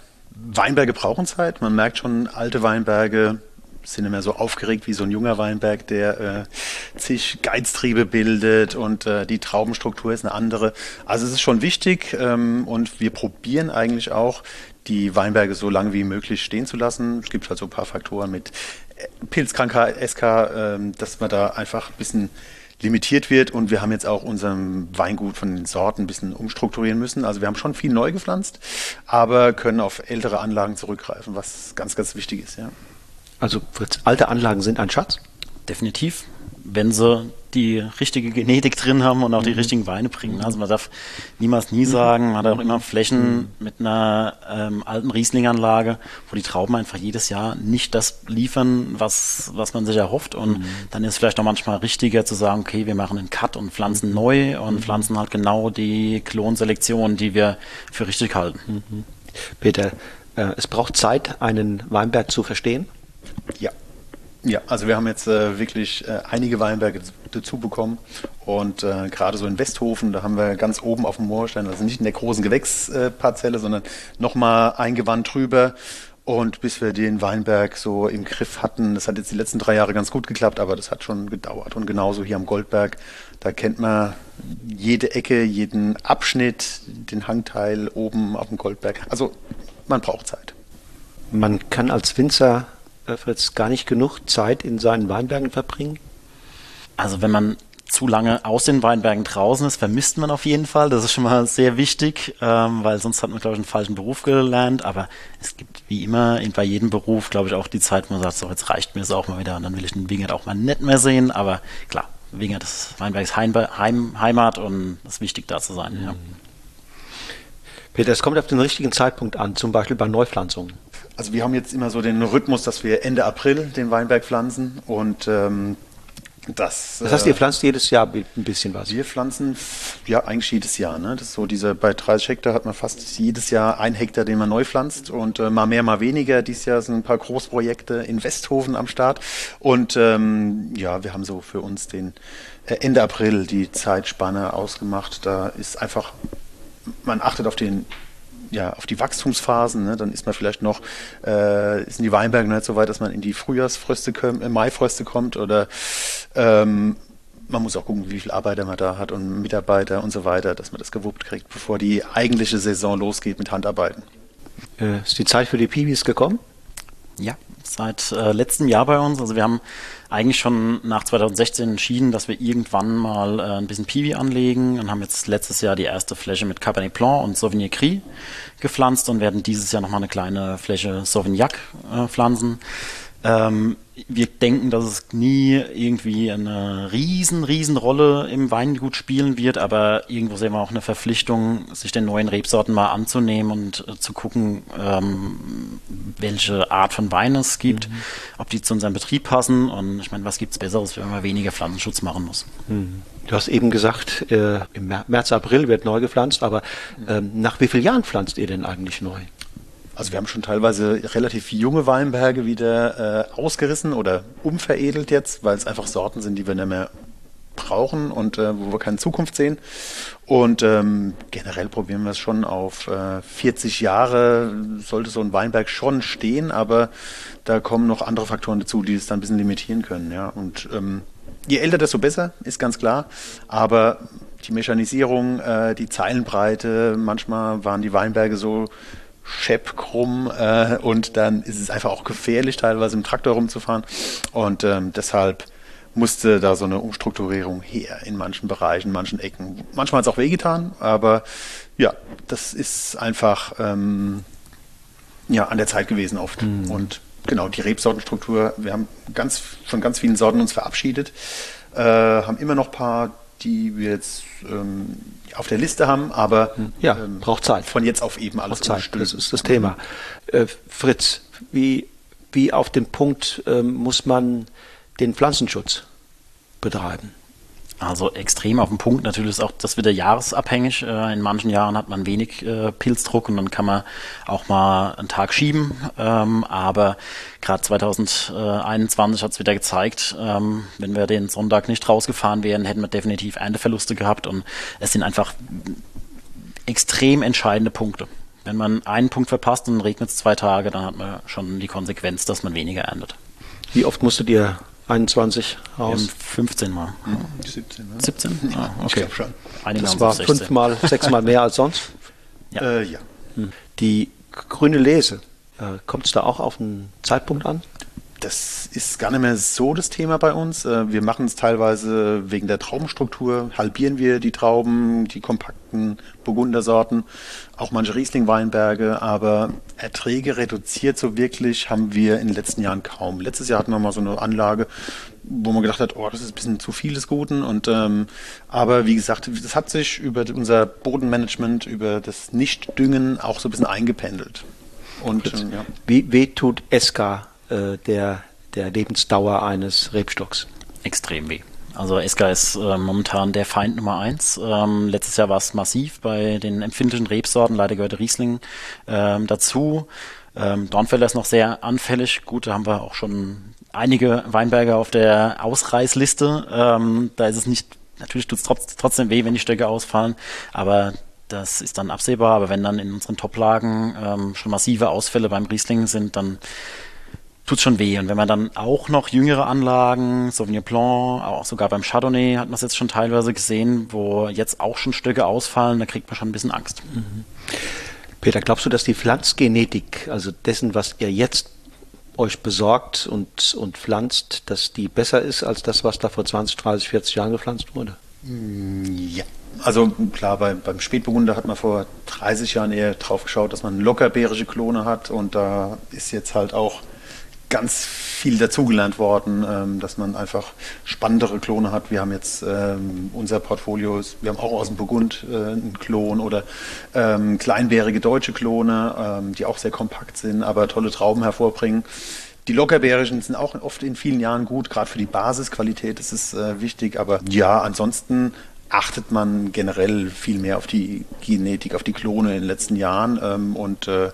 Weinberge brauchen Zeit. Man merkt schon, alte Weinberge sind immer so aufgeregt wie so ein junger Weinberg, der äh, zig Geiztriebe bildet und äh, die Traubenstruktur ist eine andere. Also es ist schon wichtig ähm, und wir probieren eigentlich auch, die Weinberge so lange wie möglich stehen zu lassen. Es gibt halt so ein paar Faktoren mit Pilzkrankheit, SK, äh, dass man da einfach ein bisschen limitiert wird und wir haben jetzt auch unserem Weingut von den Sorten ein bisschen umstrukturieren müssen. Also wir haben schon viel neu gepflanzt, aber können auf ältere Anlagen zurückgreifen, was ganz, ganz wichtig ist. Ja. Also alte Anlagen sind ein Schatz? Definitiv wenn sie die richtige Genetik drin haben und auch die mhm. richtigen Weine bringen. Also man darf niemals nie sagen, man hat auch immer Flächen mhm. mit einer ähm, alten Rieslinganlage, wo die Trauben einfach jedes Jahr nicht das liefern, was, was man sich erhofft. Und mhm. dann ist es vielleicht auch manchmal richtiger zu sagen, okay, wir machen einen Cut und pflanzen mhm. neu und mhm. pflanzen halt genau die Klonselektion, die wir für richtig halten. Mhm. Peter, äh, es braucht Zeit, einen Weinberg zu verstehen? Ja. Ja, also wir haben jetzt äh, wirklich äh, einige Weinberge dazu bekommen und äh, gerade so in Westhofen, da haben wir ganz oben auf dem Moorstein, also nicht in der großen Gewächsparzelle, sondern nochmal ein Gewand drüber und bis wir den Weinberg so im Griff hatten, das hat jetzt die letzten drei Jahre ganz gut geklappt, aber das hat schon gedauert. Und genauso hier am Goldberg, da kennt man jede Ecke, jeden Abschnitt, den Hangteil oben auf dem Goldberg. Also man braucht Zeit. Man kann als Winzer Fritz, gar nicht genug Zeit in seinen Weinbergen verbringen? Also wenn man zu lange aus den Weinbergen draußen ist, vermisst man auf jeden Fall. Das ist schon mal sehr wichtig, ähm, weil sonst hat man, glaube ich, einen falschen Beruf gelernt. Aber es gibt wie immer bei jedem Beruf, glaube ich, auch die Zeit, wo man sagt, so jetzt reicht mir es auch mal wieder und dann will ich den Wingert auch mal nicht mehr sehen. Aber klar, Wingert ist Weinbergs Heim, Heim, Heimat und es ist wichtig, da zu sein. Mhm. Ja. Peter, es kommt auf den richtigen Zeitpunkt an, zum Beispiel bei Neupflanzungen. Also wir haben jetzt immer so den Rhythmus, dass wir Ende April den Weinberg pflanzen und ähm, das, das heißt, ihr äh, pflanzt jedes Jahr ein bisschen was? Wir pflanzen ja eigentlich jedes Jahr. Ne? Das ist so diese bei 30 Hektar hat man fast jedes Jahr ein Hektar, den man neu pflanzt und äh, mal mehr, mal weniger. Dieses Jahr sind ein paar Großprojekte in Westhofen am Start und ähm, ja, wir haben so für uns den äh, Ende April die Zeitspanne ausgemacht. Da ist einfach man achtet auf den ja, auf die Wachstumsphasen, ne? dann ist man vielleicht noch, äh, sind die Weinberge nicht so weit, dass man in die Frühjahrsfröste, kommt, äh, Maifröste kommt oder ähm, man muss auch gucken, wie viele Arbeiter man da hat und Mitarbeiter und so weiter, dass man das gewuppt kriegt, bevor die eigentliche Saison losgeht mit Handarbeiten. Äh, ist die Zeit für die Piwis gekommen? Ja, seit äh, letztem Jahr bei uns. Also wir haben eigentlich schon nach 2016 entschieden, dass wir irgendwann mal äh, ein bisschen Piwi anlegen und haben jetzt letztes Jahr die erste Fläche mit Cabernet Blanc und Sauvignon Gris gepflanzt und werden dieses Jahr nochmal eine kleine Fläche Sauvignac äh, pflanzen. Ähm, wir denken, dass es nie irgendwie eine riesen, riesen Rolle im Weingut spielen wird, aber irgendwo sehen wir auch eine Verpflichtung, sich den neuen Rebsorten mal anzunehmen und äh, zu gucken, ähm, welche Art von Wein es gibt, mhm. ob die zu unserem Betrieb passen und ich meine, was gibt es Besseres, wenn man weniger Pflanzenschutz machen muss. Mhm. Du hast eben gesagt, äh, im März, April wird neu gepflanzt, aber äh, nach wie vielen Jahren pflanzt ihr denn eigentlich neu? Also wir haben schon teilweise relativ junge Weinberge wieder äh, ausgerissen oder umveredelt jetzt, weil es einfach Sorten sind, die wir nicht mehr brauchen und äh, wo wir keine Zukunft sehen. Und ähm, generell probieren wir es schon auf äh, 40 Jahre sollte so ein Weinberg schon stehen, aber da kommen noch andere Faktoren dazu, die es dann ein bisschen limitieren können. Ja. Und ähm, je älter, desto besser, ist ganz klar. Aber die Mechanisierung, äh, die Zeilenbreite, manchmal waren die Weinberge so schepp krumm äh, und dann ist es einfach auch gefährlich, teilweise im Traktor rumzufahren. Und ähm, deshalb musste da so eine Umstrukturierung her in manchen Bereichen, in manchen Ecken. Manchmal hat es auch wehgetan, aber ja, das ist einfach ähm, ja, an der Zeit gewesen oft. Mhm. Und genau, die Rebsortenstruktur, wir haben ganz, von ganz vielen Sorten uns verabschiedet, äh, haben immer noch ein paar, die wir jetzt ähm, auf der Liste haben, aber ja, ähm, braucht Zeit. Von jetzt auf eben alles Zeit. Das ist das Thema. Äh, Fritz, wie, wie auf den Punkt äh, muss man den Pflanzenschutz betreiben? Also extrem auf den Punkt. Natürlich ist auch das wieder jahresabhängig. Äh, in manchen Jahren hat man wenig äh, Pilzdruck und dann kann man auch mal einen Tag schieben. Ähm, aber gerade 2021 hat es wieder gezeigt, ähm, wenn wir den Sonntag nicht rausgefahren wären, hätten wir definitiv Ernteverluste gehabt und es sind einfach extrem entscheidende Punkte. Wenn man einen Punkt verpasst und regnet es zwei Tage, dann hat man schon die Konsequenz, dass man weniger erntet. Wie oft musstet ihr 21 raus? 15 Mal. Mhm. 17, ne? 17? Ah, okay. Ich glaube schon. Einige das war fünfmal, sechsmal mehr als sonst? Ja. Äh, ja. Hm. Die grüne Lese, äh, kommt es da auch auf einen Zeitpunkt an? Das ist gar nicht mehr so das Thema bei uns. Äh, wir machen es teilweise wegen der Traubenstruktur, halbieren wir die Trauben, die kompakten Burgundersorten, auch manche Riesling-Weinberge, aber Erträge reduziert so wirklich haben wir in den letzten Jahren kaum. Letztes Jahr hatten wir mal so eine Anlage, wo man gedacht hat, oh, das ist ein bisschen zu viel des Guten. Und ähm, aber wie gesagt, das hat sich über unser Bodenmanagement, über das Nichtdüngen auch so ein bisschen eingependelt. Und ähm, ja. wie, wie tut Eska äh, der, der Lebensdauer eines Rebstocks? Extrem weh. Also Eska ist äh, momentan der Feind Nummer eins. Ähm, letztes Jahr war es massiv bei den empfindlichen Rebsorten. Leider gehörte Riesling ähm, dazu. Ähm, Dornfelder ist noch sehr anfällig. Gut, da haben wir auch schon einige Weinberge auf der Ausreißliste. Ähm, da ist es nicht, natürlich tut es trotz, trotzdem weh, wenn die Stöcke ausfallen, aber das ist dann absehbar. Aber wenn dann in unseren Toplagen ähm, schon massive Ausfälle beim Riesling sind, dann tut schon weh. Und wenn man dann auch noch jüngere Anlagen, Sauvignon Blanc, auch sogar beim Chardonnay hat man es jetzt schon teilweise gesehen, wo jetzt auch schon Stöcke ausfallen, da kriegt man schon ein bisschen Angst. Mhm. Peter, glaubst du, dass die Pflanzgenetik, also dessen, was ihr jetzt euch besorgt und, und pflanzt, dass die besser ist als das, was da vor 20, 30, 40 Jahren gepflanzt wurde? Ja. Also klar, bei, beim Spätburgunder hat man vor 30 Jahren eher drauf geschaut, dass man lockerbeerische Klone hat und da ist jetzt halt auch ganz viel dazugelernt worden, ähm, dass man einfach spannendere Klone hat. Wir haben jetzt ähm, unser Portfolio, wir haben auch aus dem Burgund äh, einen Klon oder ähm, kleinbärige deutsche Klone, die auch sehr kompakt sind, aber tolle Trauben hervorbringen. Die Lockerbeerigen sind auch oft in vielen Jahren gut, gerade für die Basisqualität ist es äh, wichtig, aber ja, ansonsten achtet man generell viel mehr auf die Genetik, auf die Klone in den letzten Jahren. Ähm, und äh,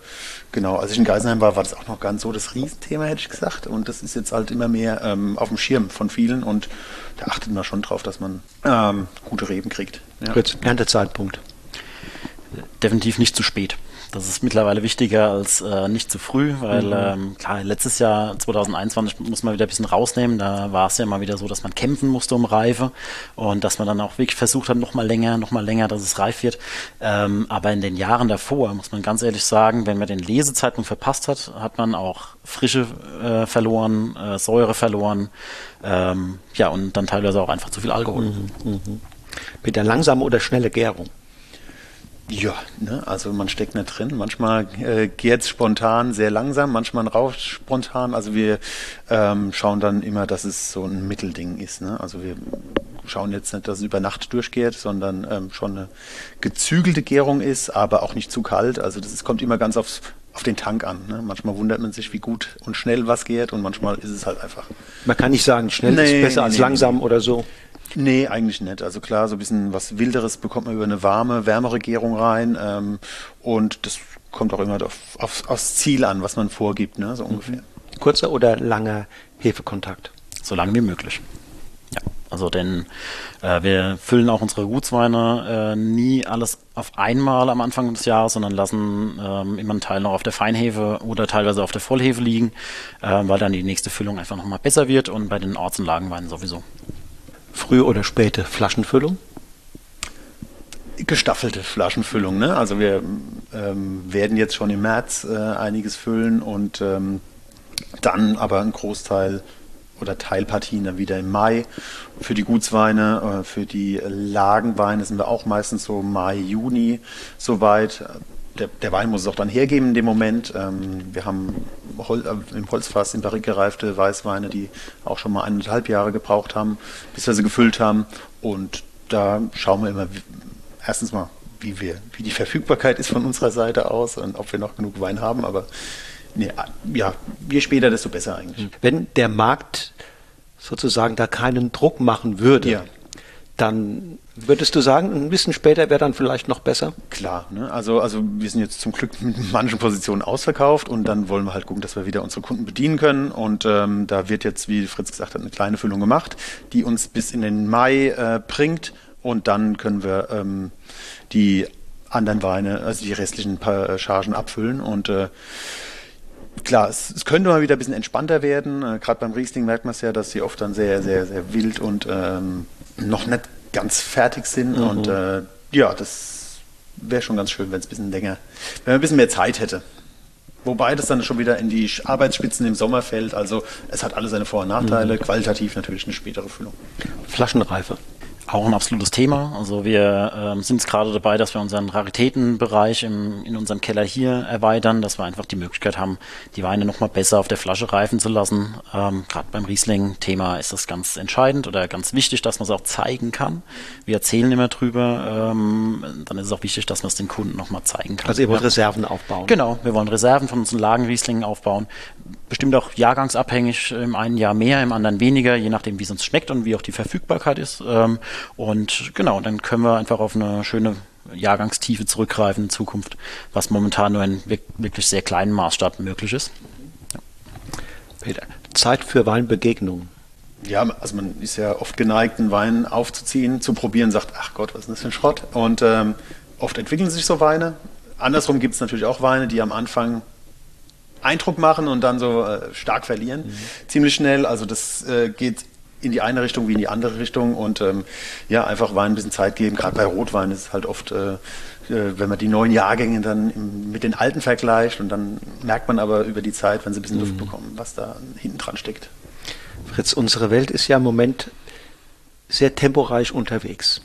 genau, als ich in Geisenheim war, war das auch noch ganz so das Riesenthema, hätte ich gesagt. Und das ist jetzt halt immer mehr ähm, auf dem Schirm von vielen. Und da achtet man schon drauf, dass man ähm, gute Reben kriegt. Ja. Gut, Erntezeitpunkt. Definitiv nicht zu spät. Das ist mittlerweile wichtiger als äh, nicht zu früh, weil mhm. ähm, klar, letztes Jahr 2021 muss man wieder ein bisschen rausnehmen. Da war es ja immer wieder so, dass man kämpfen musste um Reife und dass man dann auch wirklich versucht hat, noch mal länger, noch mal länger, dass es reif wird. Ähm, aber in den Jahren davor muss man ganz ehrlich sagen, wenn man den Lesezeitpunkt verpasst hat, hat man auch Frische äh, verloren, äh, Säure verloren, ähm, ja und dann teilweise auch einfach zu viel Alkohol. Mhm. Mhm. Mit der langsamen oder schnelle Gärung. Ja, ne, also man steckt nicht drin. Manchmal äh, geht es spontan sehr langsam, manchmal raus spontan. Also wir ähm, schauen dann immer, dass es so ein Mittelding ist. Ne? Also wir schauen jetzt nicht, dass es über Nacht durchgeht, sondern ähm, schon eine gezügelte Gärung ist, aber auch nicht zu kalt. Also das ist, kommt immer ganz aufs, auf den Tank an. Ne? Manchmal wundert man sich, wie gut und schnell was geht und manchmal ist es halt einfach. Man kann nicht sagen, schnell nee, ist besser nee, als nee, langsam oder so. Nee, eigentlich nicht. Also klar, so ein bisschen was Wilderes bekommt man über eine warme, wärmere Gärung rein. Ähm, und das kommt auch immer auf, auf, aufs Ziel an, was man vorgibt, ne? so ungefähr. Mhm. Kurzer oder langer Hefekontakt? So lang wie möglich. Ja, also denn äh, wir füllen auch unsere Gutsweine äh, nie alles auf einmal am Anfang des Jahres, sondern lassen ähm, immer einen Teil noch auf der Feinhefe oder teilweise auf der Vollhefe liegen, äh, weil dann die nächste Füllung einfach nochmal besser wird und bei den Orts- und Lagenweinen sowieso frühe oder späte Flaschenfüllung? Gestaffelte Flaschenfüllung. Ne? Also wir ähm, werden jetzt schon im März äh, einiges füllen und ähm, dann aber ein Großteil oder Teilpartien dann wieder im Mai. Für die Gutsweine, äh, für die Lagenweine sind wir auch meistens so Mai, Juni soweit der, der, Wein muss es auch dann hergeben in dem Moment. Ähm, wir haben Hol, äh, im Holzfass in Barrique gereifte Weißweine, die auch schon mal eineinhalb Jahre gebraucht haben, bis wir sie gefüllt haben. Und da schauen wir immer, erstens mal, wie wir, wie die Verfügbarkeit ist von unserer Seite aus und ob wir noch genug Wein haben, aber nee, ja, je später, desto besser eigentlich. Wenn der Markt sozusagen da keinen Druck machen würde, Ja. Dann würdest du sagen, ein bisschen später wäre dann vielleicht noch besser? Klar, ne? also, also wir sind jetzt zum Glück mit manchen Positionen ausverkauft und dann wollen wir halt gucken, dass wir wieder unsere Kunden bedienen können und ähm, da wird jetzt, wie Fritz gesagt hat, eine kleine Füllung gemacht, die uns bis in den Mai äh, bringt und dann können wir ähm, die anderen Weine, also die restlichen paar äh, Chargen abfüllen und äh, Klar, es, es könnte mal wieder ein bisschen entspannter werden. Äh, Gerade beim Riesling merkt man es ja, dass sie oft dann sehr, sehr, sehr wild und ähm, noch nicht ganz fertig sind. Und äh, ja, das wäre schon ganz schön, wenn es ein bisschen länger, wenn man ein bisschen mehr Zeit hätte. Wobei das dann schon wieder in die Arbeitsspitzen im Sommer fällt. Also es hat alle seine Vor- und Nachteile. Qualitativ natürlich eine spätere Füllung. Flaschenreife. Auch ein absolutes Thema. Also wir ähm, sind jetzt gerade dabei, dass wir unseren Raritätenbereich im, in unserem Keller hier erweitern, dass wir einfach die Möglichkeit haben, die Weine nochmal besser auf der Flasche reifen zu lassen. Ähm, gerade beim Riesling-Thema ist das ganz entscheidend oder ganz wichtig, dass man es auch zeigen kann. Wir erzählen immer drüber. Ähm, dann ist es auch wichtig, dass man es den Kunden nochmal zeigen kann. Also ihr wollt Ja. Reserven aufbauen. Genau, wir wollen Reserven von unseren Lagenrieslingen aufbauen. Bestimmt auch jahrgangsabhängig, im einen Jahr mehr, im anderen weniger, je nachdem, wie es uns schmeckt und wie auch die Verfügbarkeit ist. Ähm, Und genau, dann können wir einfach auf eine schöne Jahrgangstiefe zurückgreifen in Zukunft, was momentan nur in wirk- wirklich sehr kleinen Maßstab möglich ist. Peter, Zeit für Weinbegegnungen. Ja, also man ist ja oft geneigt, einen Wein aufzuziehen, zu probieren, sagt, ach Gott, was ist denn das für ein Schrott? Und ähm, oft entwickeln sich so Weine. Andersrum gibt es natürlich auch Weine, die am Anfang Eindruck machen und dann so äh, stark verlieren, ziemlich schnell. Also das äh, geht in die eine Richtung wie in die andere Richtung und ähm, ja, einfach Wein ein bisschen Zeit geben. Gerade bei Rotwein ist es halt oft, äh, äh, wenn man die neuen Jahrgänge dann im, mit den alten vergleicht und dann merkt man aber über die Zeit, wenn sie ein bisschen Luft bekommen, was da hinten dran steckt. Fritz, unsere Welt ist ja im Moment sehr temporeich unterwegs.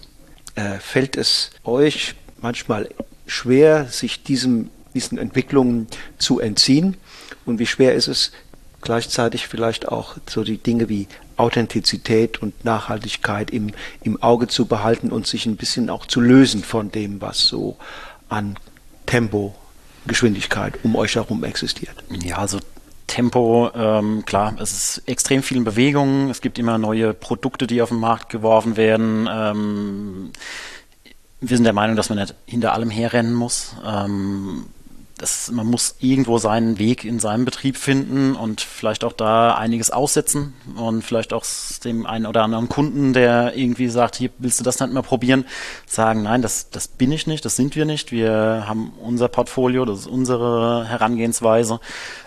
Äh, fällt es euch manchmal schwer, sich diesem, diesen Entwicklungen zu entziehen? Und wie schwer ist es gleichzeitig vielleicht auch so die Dinge wie Authentizität und Nachhaltigkeit im, im Auge zu behalten und sich ein bisschen auch zu lösen von dem, was so an Tempo, Geschwindigkeit um euch herum existiert? Ja, also Tempo, ähm, klar, es ist extrem viel in Bewegung. Es gibt immer neue Produkte, die auf den Markt geworfen werden. Ähm, wir sind der Meinung, dass man nicht hinter allem herrennen muss. Ähm, das, man muss irgendwo seinen Weg in seinem Betrieb finden und vielleicht auch da einiges aussetzen und vielleicht auch dem einen oder anderen Kunden, der irgendwie sagt, hier willst du das nicht mal probieren, sagen, nein, das, das bin ich nicht, das sind wir nicht. Wir haben unser Portfolio, das ist unsere Herangehensweise.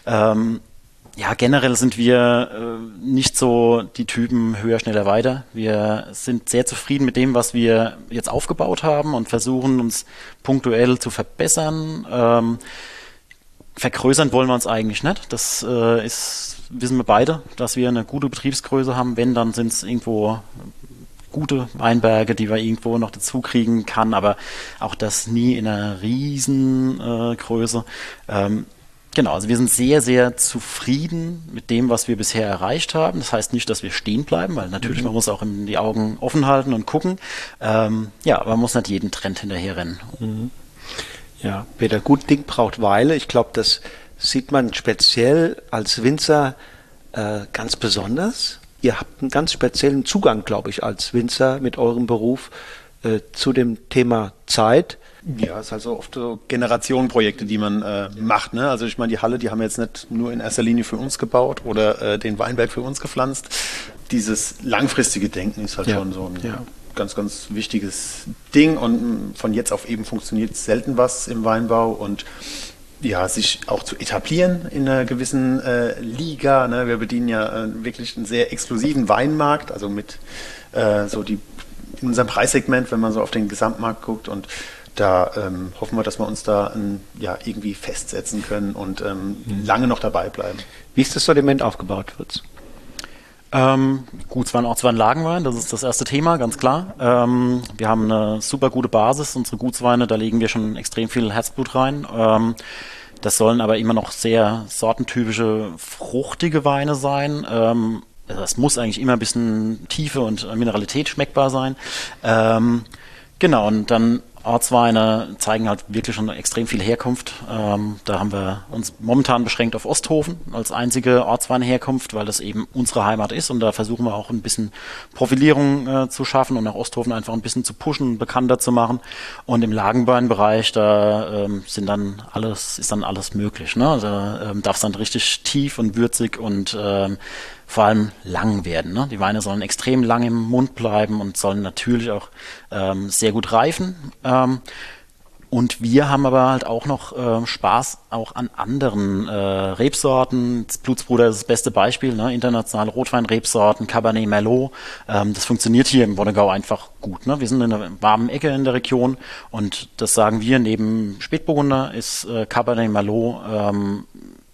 Ähm, ja, generell sind wir äh, nicht so die Typen höher, schneller, weiter. Wir sind sehr zufrieden mit dem, was wir jetzt aufgebaut haben und versuchen uns punktuell zu verbessern. Ähm, vergrößern wollen wir uns eigentlich nicht. Das äh, ist, wissen wir beide, dass wir eine gute Betriebsgröße haben. Wenn, dann sind es irgendwo gute Weinberge, die wir irgendwo noch dazu kriegen kann, aber auch das nie in einer riesen äh, Größe. Ähm, Genau, also wir sind sehr, sehr zufrieden mit dem, was wir bisher erreicht haben. Das heißt nicht, dass wir stehen bleiben, weil natürlich man muss auch in die Augen offen halten und gucken. Ähm, ja, aber man muss nicht jeden Trend hinterherrennen. Ja, Peter, gut Ding braucht Weile. Ich glaube, das sieht man speziell als Winzer äh, ganz besonders. Ihr habt einen ganz speziellen Zugang, glaube ich, als Winzer mit eurem Beruf äh, zu dem Thema Zeit. Ja, es ist also oft so Generationenprojekte, die man äh, macht. Ne? Also ich meine, die Halle, die haben wir jetzt nicht nur in erster Linie für uns gebaut oder äh, den Weinberg für uns gepflanzt. Dieses langfristige Denken ist halt Ja, schon so ein ja. ganz, ganz wichtiges Ding und mh, von jetzt auf eben funktioniert selten was im Weinbau und ja, sich auch zu etablieren in einer gewissen äh, Liga. Ne? Wir bedienen ja äh, wirklich einen sehr exklusiven Weinmarkt, also mit äh, so die in unserem Preissegment, wenn man so auf den Gesamtmarkt guckt und da ähm, hoffen wir, dass wir uns da ähm, ja irgendwie festsetzen können und ähm, lange noch dabei bleiben. Wie ist das Sortiment aufgebaut, Fritz? Ähm, gut, es waren auch zwei Lagenwein, das ist das erste Thema, ganz klar. Ähm, wir haben eine super gute Basis, unsere Gutsweine, da legen wir schon extrem viel Herzblut rein. Ähm, das sollen aber immer noch sehr sortentypische, fruchtige Weine sein. Ähm, also es muss eigentlich immer ein bisschen Tiefe und Mineralität schmeckbar sein. Ähm, Genau, und dann Ortsweine zeigen halt wirklich schon extrem viel Herkunft. Ähm, da haben wir uns momentan beschränkt auf Osthofen als einzige Ortsweinherkunft, weil das eben unsere Heimat ist und da versuchen wir auch ein bisschen Profilierung äh, zu schaffen und auch Osthofen einfach ein bisschen zu pushen, bekannter zu machen. Und im Lagenweinbereich, da ähm, sind dann alles, ist dann alles möglich. Ne? Also ähm, darf es dann richtig tief und würzig und ähm, vor allem lang werden. Ne? Die Weine sollen extrem lang im Mund bleiben und sollen natürlich auch ähm, sehr gut reifen. Ähm, und wir haben aber halt auch noch äh, Spaß auch an anderen äh, Rebsorten. Das Blutsbruder ist das beste Beispiel, ne? internationale Rotwein-Rebsorten, Cabernet Merlot. Ähm, das funktioniert hier im Wonnegau einfach gut. Ne? Wir sind in einer warmen Ecke in der Region und das sagen wir, neben Spätburgunder ist äh, Cabernet Merlot ähm,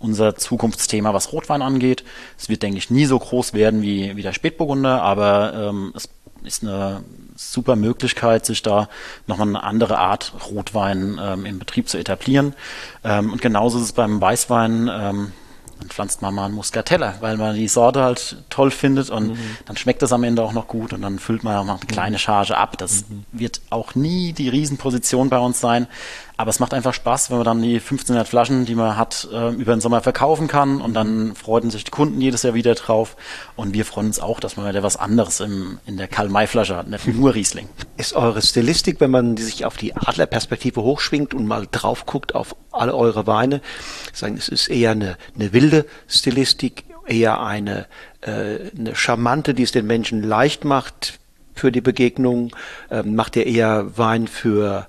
unser Zukunftsthema, was Rotwein angeht. Es wird, denke ich, nie so groß werden wie, wie der Spätburgunder, aber ähm, es ist eine super Möglichkeit, sich da nochmal eine andere Art Rotwein ähm, im Betrieb zu etablieren. Ähm, und genauso ist es beim Weißwein. Ähm, dann pflanzt man mal einen Muscatella, weil man die Sorte halt toll findet und mhm. dann schmeckt das am Ende auch noch gut und dann füllt man auch noch eine kleine Charge ab. Das mhm. wird auch nie die Riesenposition bei uns sein, aber es macht einfach Spaß, wenn man dann die 1500 Flaschen, die man hat, äh, über den Sommer verkaufen kann und dann freuen sich die Kunden jedes Jahr wieder drauf. Und wir freuen uns auch, dass man wieder was anderes im, in der Karl-May-Flasche hat, nicht nur Riesling. Ist eure Stilistik, wenn man sich auf die Adlerperspektive hochschwingt und mal drauf guckt auf alle eure Weine, sagen, es ist eher eine, eine wilde Stilistik, eher eine, äh, eine charmante, die es den Menschen leicht macht für die Begegnung, ähm, macht ihr eher Wein für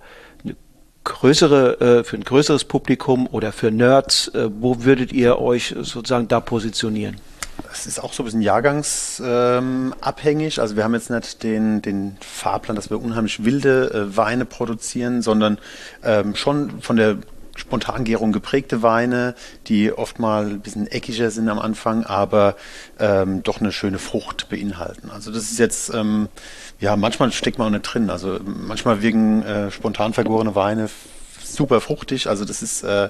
größere, äh, für ein größeres Publikum oder für Nerds, äh, wo würdet ihr euch sozusagen da positionieren? Es ist auch so ein bisschen jahrgangsabhängig. Ähm, also wir haben jetzt nicht den, den Fahrplan, dass wir unheimlich wilde äh, Weine produzieren, sondern ähm, schon von der Spontangärung geprägte Weine, die oft mal ein bisschen eckiger sind am Anfang, aber ähm, doch eine schöne Frucht beinhalten. Also das ist jetzt, ähm, ja, manchmal steckt man auch nicht drin. Also manchmal wirken äh, spontan vergorene Weine super fruchtig. Also das ist äh,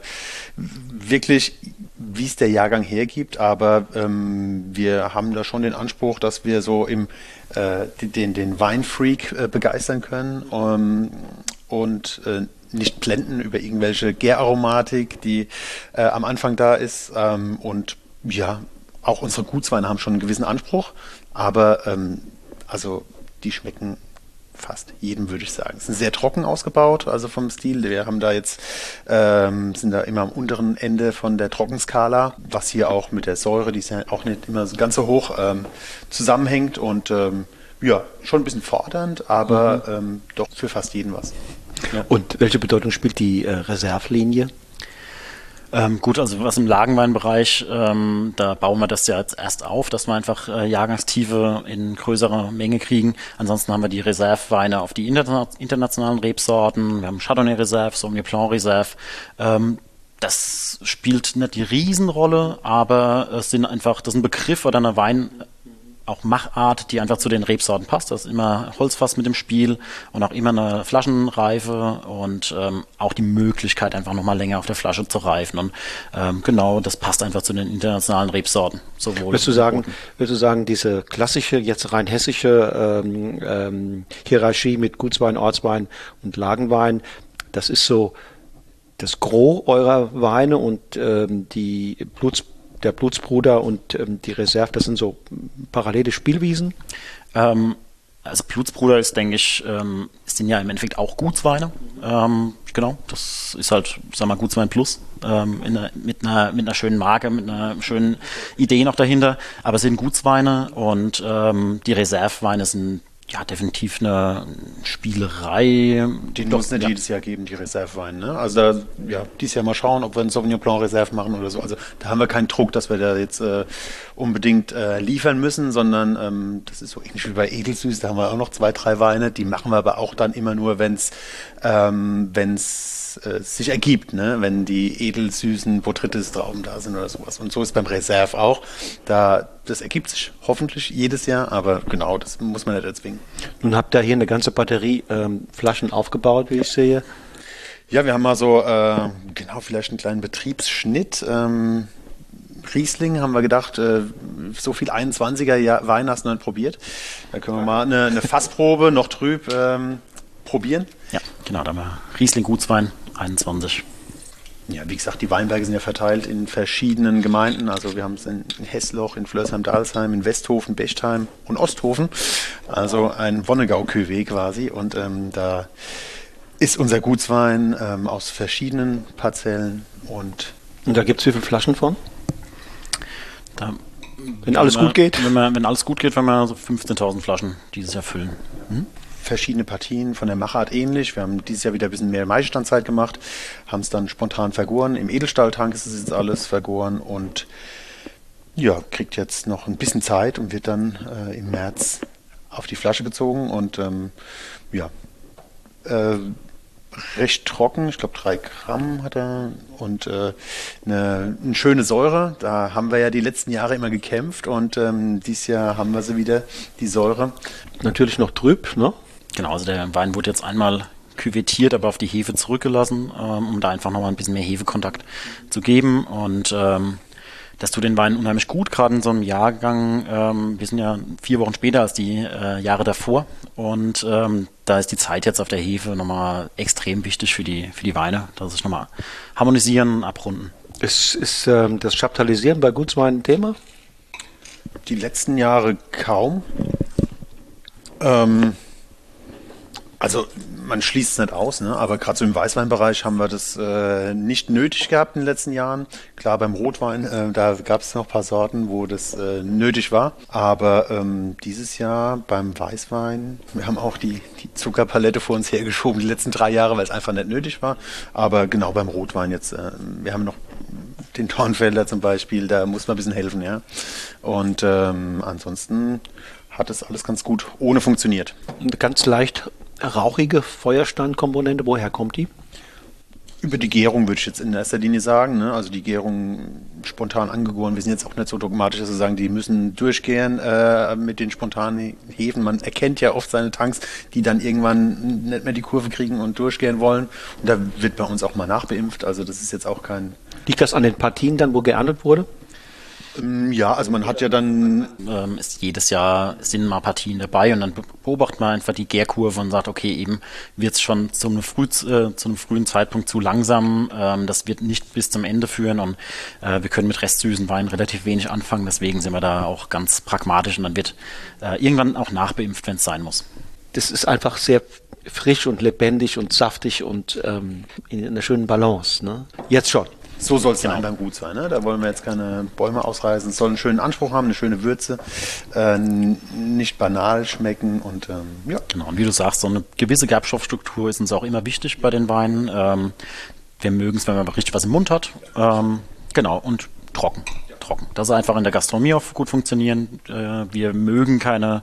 wirklich, wie es der Jahrgang hergibt. Aber ähm, wir haben da schon den Anspruch, dass wir so im äh, den, den Weinfreak äh, begeistern können. Um, und äh, nicht blenden über irgendwelche Gäraromatik, die äh, am Anfang da ist. Ähm, und ja, auch unsere Gutsweine haben schon einen gewissen Anspruch, aber ähm, also die schmecken fast jedem, würde ich sagen. Es sind sehr trocken ausgebaut, also vom Stil. Wir haben da jetzt, ähm, sind da immer am unteren Ende von der Trockenskala, was hier auch mit der Säure, die ist ja auch nicht immer so ganz so hoch, ähm, zusammenhängt und ähm, ja, schon ein bisschen fordernd, aber mhm. ähm, doch für fast jeden was. Ja. Und welche Bedeutung spielt die äh, Reservlinie? Ähm, gut, also was im Lagenweinbereich, ähm, da bauen wir das ja jetzt erst auf, dass wir einfach äh, Jahrgangstiefe in größerer Menge kriegen. Ansonsten haben wir die Reserveweine auf die interna internationalen Rebsorten. Wir haben Chardonnay Reserve, Sauvignon Blanc Reserve. Ähm, das spielt nicht die Riesenrolle, aber es sind einfach, das ist ein Begriff oder eine Wein, auch Machart, die einfach zu den Rebsorten passt. Das ist immer Holzfass mit dem Spiel und auch immer eine Flaschenreife und ähm, auch die Möglichkeit, einfach nochmal länger auf der Flasche zu reifen. Und ähm, genau, das passt einfach zu den internationalen Rebsorten. Sowohl würdest du sagen, würdest du sagen, diese klassische, jetzt rein hessische ähm, ähm, Hierarchie mit Gutswein, Ortswein und Lagenwein, das ist so das Gros eurer Weine und ähm, die Bluts der Blutsbruder und ähm, die Reserve, das sind so parallele Spielwiesen? Ähm, also Blutsbruder ist, denke ich, ähm, sind ja im Endeffekt auch Gutsweine. Ähm, genau, das ist halt, sag mal, Gutswein Plus ähm, einer, mit, einer, mit einer schönen Marke, mit einer schönen Idee noch dahinter. Aber es sind Gutsweine und ähm, die Reserveweine sind ja, definitiv eine Spielerei. Die muss nicht ja. jedes Jahr geben, die Reserveweine. Ne? Also da, ja, dieses Jahr mal schauen, ob wir einen Sauvignon Blanc Reserve machen oder so. Also da haben wir keinen Druck, dass wir da jetzt äh, unbedingt äh, liefern müssen, sondern ähm, das ist so ähnlich wie bei Edelsüß, da haben wir auch noch zwei, drei Weine, die machen wir aber auch dann immer nur, wenn es ähm, wenn's äh, sich ergibt, ne? wenn die edelsüßen Botrytis-Trauben da sind oder sowas. Und so ist beim Reserve auch. Da, das ergibt sich hoffentlich jedes Jahr, aber genau, das muss man nicht erzwingen. Nun habt ihr hier eine ganze Batterie ähm, Flaschen aufgebaut, wie ich sehe. Ja, wir haben mal so, äh, genau, vielleicht einen kleinen Betriebsschnitt. Ähm, Riesling haben wir gedacht, äh, so viel 21er Wein hast du noch nicht probiert. Da können wir mal eine, eine Fassprobe noch trüb ähm, probieren. Ja, genau, da haben wir Riesling Gutswein 21. Ja, wie gesagt, die Weinberge sind ja verteilt in verschiedenen Gemeinden. Also wir haben es in Hessloch, in Flörsheim-Dalsheim, in Westhofen, Bechtheim und Osthofen. Also ein Wonnegau-Cuvée quasi. Und ähm, da ist unser Gutswein ähm, aus verschiedenen Parzellen. Und, und da gibt es wie viele Flaschen von? Da, wenn alles wir, gut geht? Wenn, wir, wenn alles gut geht, werden wir so 15.000 Flaschen dieses Jahr füllen. Hm? Verschiedene Partien von der Machart ähnlich. Wir haben dieses Jahr wieder ein bisschen mehr Maischestandzeit gemacht, haben es dann spontan vergoren. Im Edelstahltank ist es jetzt alles vergoren und ja, kriegt jetzt noch ein bisschen Zeit und wird dann äh, im März auf die Flasche gezogen und ähm, ja, äh, recht trocken, ich glaube drei Gramm hat er und äh, eine, eine, schöne Säure. Da haben wir ja die letzten Jahre immer gekämpft und ähm, dieses Jahr haben wir sie wieder, die Säure. Natürlich noch trüb, ne? Genau, also der Wein wurde jetzt einmal küvettiert, aber auf die Hefe zurückgelassen, ähm, um da einfach nochmal ein bisschen mehr Hefekontakt zu geben. Und ähm, das tut den Wein unheimlich gut, gerade in so einem Jahrgang. Ähm, wir sind ja vier Wochen später als die äh, Jahre davor. Und ähm, da ist die Zeit jetzt auf der Hefe nochmal extrem wichtig für die, für die Weine, dass sich nochmal harmonisieren, abrunden. Ist, ist ähm, das Chaptalisieren bei Gutswein ein Thema? Die letzten Jahre kaum. Ähm, also man schließt es nicht aus, ne? aber gerade so im Weißweinbereich haben wir das äh, nicht nötig gehabt in den letzten Jahren. Klar, beim Rotwein, äh, da gab es noch paar Sorten, wo das äh, nötig war. Aber ähm, dieses Jahr beim Weißwein, wir haben auch die, die Zuckerpalette vor uns hergeschoben, die letzten drei Jahre, weil es einfach nicht nötig war. Aber genau beim Rotwein jetzt, äh, wir haben noch den Dornfelder zum Beispiel, da muss man ein bisschen helfen, ja. Und ähm, ansonsten hat es alles ganz gut ohne funktioniert. Ganz leicht rauchige Feuersteinkomponente, woher kommt die? Über die Gärung würde ich jetzt in erster Linie sagen. Ne? Also die Gärung spontan angegoren. Wir sind jetzt auch nicht so dogmatisch, dass wir sagen, die müssen durchgehen äh, mit den spontanen Hefen. Man erkennt ja oft seine Tanks, die dann irgendwann nicht mehr die Kurve kriegen und durchgehen wollen. Und da wird bei uns auch mal nachbeimpft. Also das ist jetzt auch kein... Liegt das an den Partien dann, wo geerntet wurde? Ähm, ja, also man hat ja dann. Ähm, ist jedes Jahr sind mal Partien dabei und dann beobachtet man einfach die Gärkurve und sagt, okay, eben wird es schon zu einem, früh, äh, zu einem frühen Zeitpunkt zu langsam. Ähm, das wird nicht bis zum Ende führen und äh, wir können mit restsüßen Weinen relativ wenig anfangen. Deswegen sind wir da auch ganz pragmatisch und dann wird äh, irgendwann auch nachbeimpft, wenn es sein muss. Das ist einfach sehr frisch und lebendig und saftig und ähm, in einer schönen Balance. Ne? Jetzt schon. So soll es genau. beim Gut sein. Ne? Da wollen wir jetzt keine Bäume ausreißen. Es soll einen schönen Anspruch haben, eine schöne Würze, äh, nicht banal schmecken und ähm, ja. Genau, und wie du sagst, so eine gewisse Gerbstoffstruktur ist uns auch immer wichtig bei den Weinen. Ähm, wir mögen es, wenn man richtig was im Mund hat. Ähm, genau, und trocken. Trocken. Das ist einfach in der Gastronomie auch gut funktionieren. Äh, wir mögen keine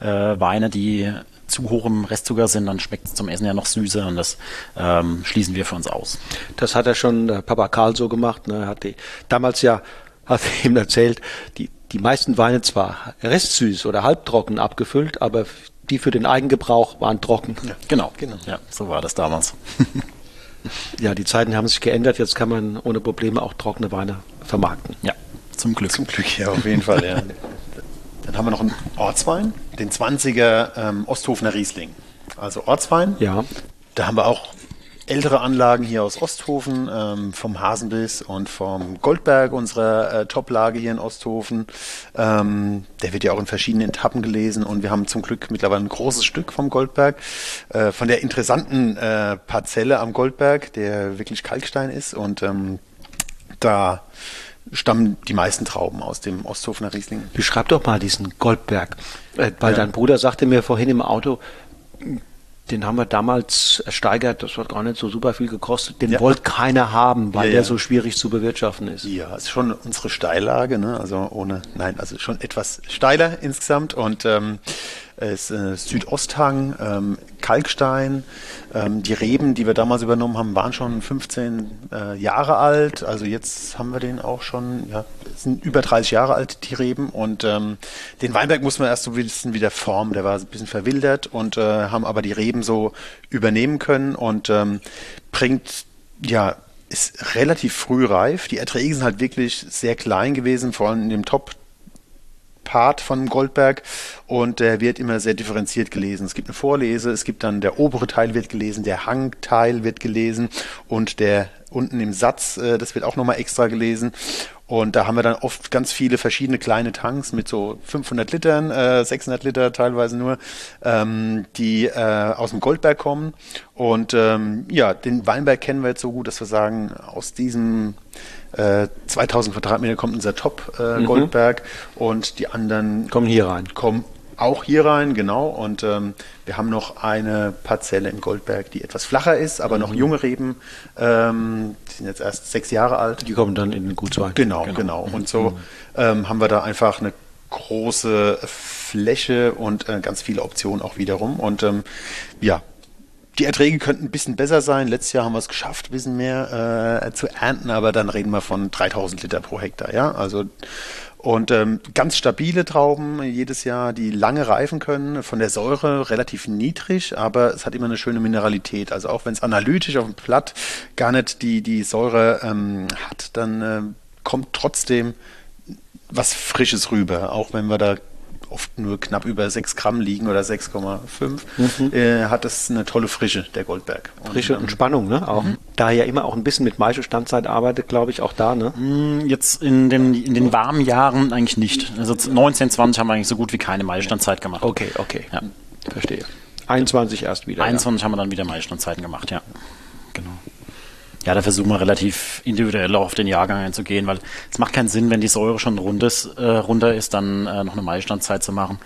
äh, Weine, die zu hoch Restzucker sind, dann schmeckt es zum Essen ja noch süßer und das ähm, schließen wir für uns aus. Das hat ja schon äh, Papa Karl so gemacht. Ne? Hat die, damals ja, hat er ihm erzählt, die, die meisten Weine zwar restsüß oder halbtrocken abgefüllt, aber die für den Eigengebrauch waren trocken. Ja, genau, genau. Ja, so war das damals. ja, die Zeiten haben sich geändert. Jetzt kann man ohne Probleme auch trockene Weine vermarkten. Ja, zum Glück. Zum Glück, ja, auf jeden Fall, ja. Dann haben wir noch einen Ortswein, den 20er ähm, Osthofener Riesling. Also Ortswein. Ja. Da haben wir auch ältere Anlagen hier aus Osthofen, ähm, vom Hasenbiss und vom Goldberg, unserer äh, Toplage hier in Osthofen. Ähm, der wird ja auch in verschiedenen Etappen gelesen und wir haben zum Glück mittlerweile ein großes Stück vom Goldberg, äh, von der interessanten äh, Parzelle am Goldberg, der wirklich Kalkstein ist und ähm, da stammen die meisten Trauben aus dem Osthofener Riesling. Beschreib doch mal diesen Goldberg. Äh, weil ja. dein Bruder sagte mir vorhin im Auto, den haben wir damals ersteigert, das hat gar nicht so super viel gekostet. Den ja. wollte keiner haben, weil ja, der so schwierig zu bewirtschaften ist. Ja, ist schon unsere Steillage, ne? Also ohne, nein, also schon etwas steiler insgesamt und ähm, ist äh, Südosthang, ähm, Kalkstein. Ähm, die Reben, die wir damals übernommen haben, waren schon 15 äh, Jahre alt. Also jetzt haben wir den auch schon, ja, sind über 30 Jahre alt, die Reben. Und ähm, den Weinberg mussten wir erst so ein bisschen wieder formen. Der war ein bisschen verwildert und äh, haben aber die Reben so übernehmen können und ähm, bringt, ja, ist relativ früh reif. Die Erträge sind halt wirklich sehr klein gewesen, vor allem in dem Top Part von Goldberg und der wird immer sehr differenziert gelesen. Es gibt eine Vorlese, es gibt dann der obere Teil wird gelesen, der Hangteil wird gelesen und der unten im Satz, äh, das wird auch nochmal extra gelesen. Und da haben wir dann oft ganz viele verschiedene kleine Tanks mit so 500 Litern, äh, 600 Liter teilweise nur, ähm, die äh, aus dem Goldberg kommen. Und ähm, ja, den Weinberg kennen wir jetzt so gut, dass wir sagen, aus diesem äh, 2000 Quadratmeter kommt unser Top äh, mhm. Goldberg mhm. und die anderen kommen hier rein. Kommen auch hier rein, genau. Und ähm, wir haben noch eine Parzelle in Goldberg, die etwas flacher ist, aber mhm. noch junge Reben. Ähm, die sind jetzt erst sechs Jahre alt. Die kommen dann in den Gutswein. Genau, genau, genau. Und so mhm. ähm, haben wir da einfach eine große Fläche und äh, ganz viele Optionen auch wiederum. Und ähm, ja, die Erträge könnten ein bisschen besser sein. Letztes Jahr haben wir es geschafft, ein bisschen mehr äh, zu ernten, aber dann reden wir von 3000 Liter pro Hektar. Ja, also und ähm, ganz stabile Trauben jedes Jahr, die lange reifen können, von der Säure relativ niedrig, aber es hat immer eine schöne Mineralität. Also auch wenn es analytisch auf dem Blatt gar nicht die, die Säure ähm, hat, dann äh, kommt trotzdem was Frisches rüber, auch wenn wir da oft nur knapp über 6 Gramm liegen oder 6,5, mhm. äh, hat es eine tolle Frische, der Goldberg. Frische und, und Spannung, ne? Auch. Mhm. Da er ja immer auch ein bisschen mit Maischestandzeit arbeitet, glaube ich, auch da, ne? Mm, jetzt in den, in den warmen Jahren eigentlich nicht. Also 19, 20 haben wir eigentlich so gut wie keine Maischestandzeit gemacht. Okay, okay. Ja. Verstehe. 21 erst wieder. 21 ja. haben wir dann wieder Maisestandzeiten gemacht, ja. Genau ja, da versuchen wir relativ individuell auf den Jahrgang einzugehen, weil es macht keinen Sinn, wenn die Säure schon rund ist, äh, runter ist, dann äh, noch eine Maistandzeit zu machen.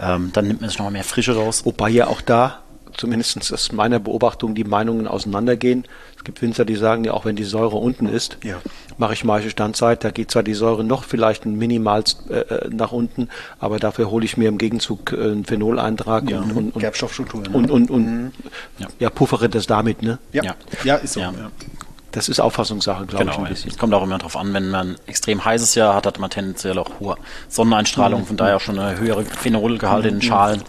Ähm, dann nimmt man sich nochmal mehr Frische raus. Wobei ja auch da, zumindest aus meiner Beobachtung, die Meinungen auseinandergehen. Es gibt Winzer, die sagen ja auch, wenn die Säure unten ist, ja. mache ich Maische Standzeit. Da geht zwar die Säure noch vielleicht ein minimal äh, äh, nach unten, aber dafür hole ich mir im Gegenzug äh, einen Phenoleintrag ja, und, und, und Gerbstoffstruktur. Ne? Und, und, und mhm. ja. ja, puffere das damit, ne? Ja, ja. ist so. Ja. Das ist Auffassungssache, glaube genau, ich, ein bisschen. Es kommt auch immer darauf an, wenn man ein extrem heißes Jahr hat, hat man tendenziell auch hohe Sonneneinstrahlung, mhm. von daher auch schon eine höhere Phenolgehalt mhm. in den Schalen.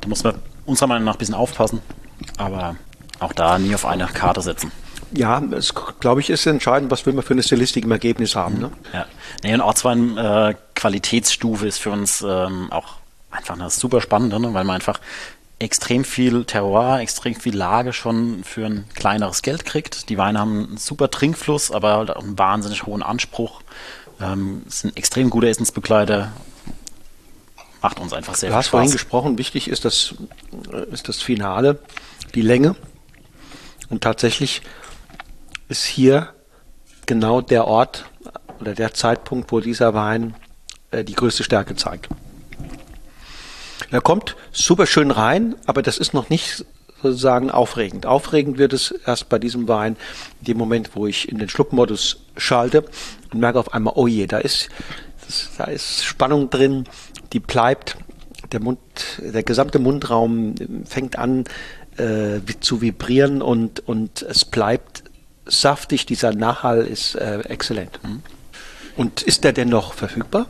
Da muss man unserer Meinung nach ein bisschen aufpassen, aber auch da nie auf eine Karte setzen. Ja, es glaube ich ist entscheidend, was will man für eine Stilistik im Ergebnis haben. Ne? Ja, nee, und Ortswein äh, Qualitätsstufe ist für uns ähm, auch einfach eine super spannende, ne? weil man einfach extrem viel Terroir, extrem viel Lage schon für ein kleineres Geld kriegt. Die Weine haben einen super Trinkfluss, aber halt auch einen wahnsinnig hohen Anspruch. Ähm, sind extrem gute Essensbegleiter. Macht uns einfach sehr du viel Spaß. Du hast vorhin gesprochen, wichtig ist das, äh, ist das Finale, die Länge. Und tatsächlich ist hier genau der Ort oder der Zeitpunkt, wo dieser Wein äh, die größte Stärke zeigt. Er kommt super schön rein, aber das ist noch nicht sozusagen aufregend. Aufregend wird es erst bei diesem Wein, in dem Moment, wo ich in den Schluckmodus schalte und merke auf einmal, oh je, da ist, das, da ist Spannung drin, die bleibt. Der Mund, der gesamte Mundraum fängt an äh, zu vibrieren und, und es bleibt saftig. Dieser Nachhall ist äh, exzellent. Mhm. Und ist der denn noch verfügbar?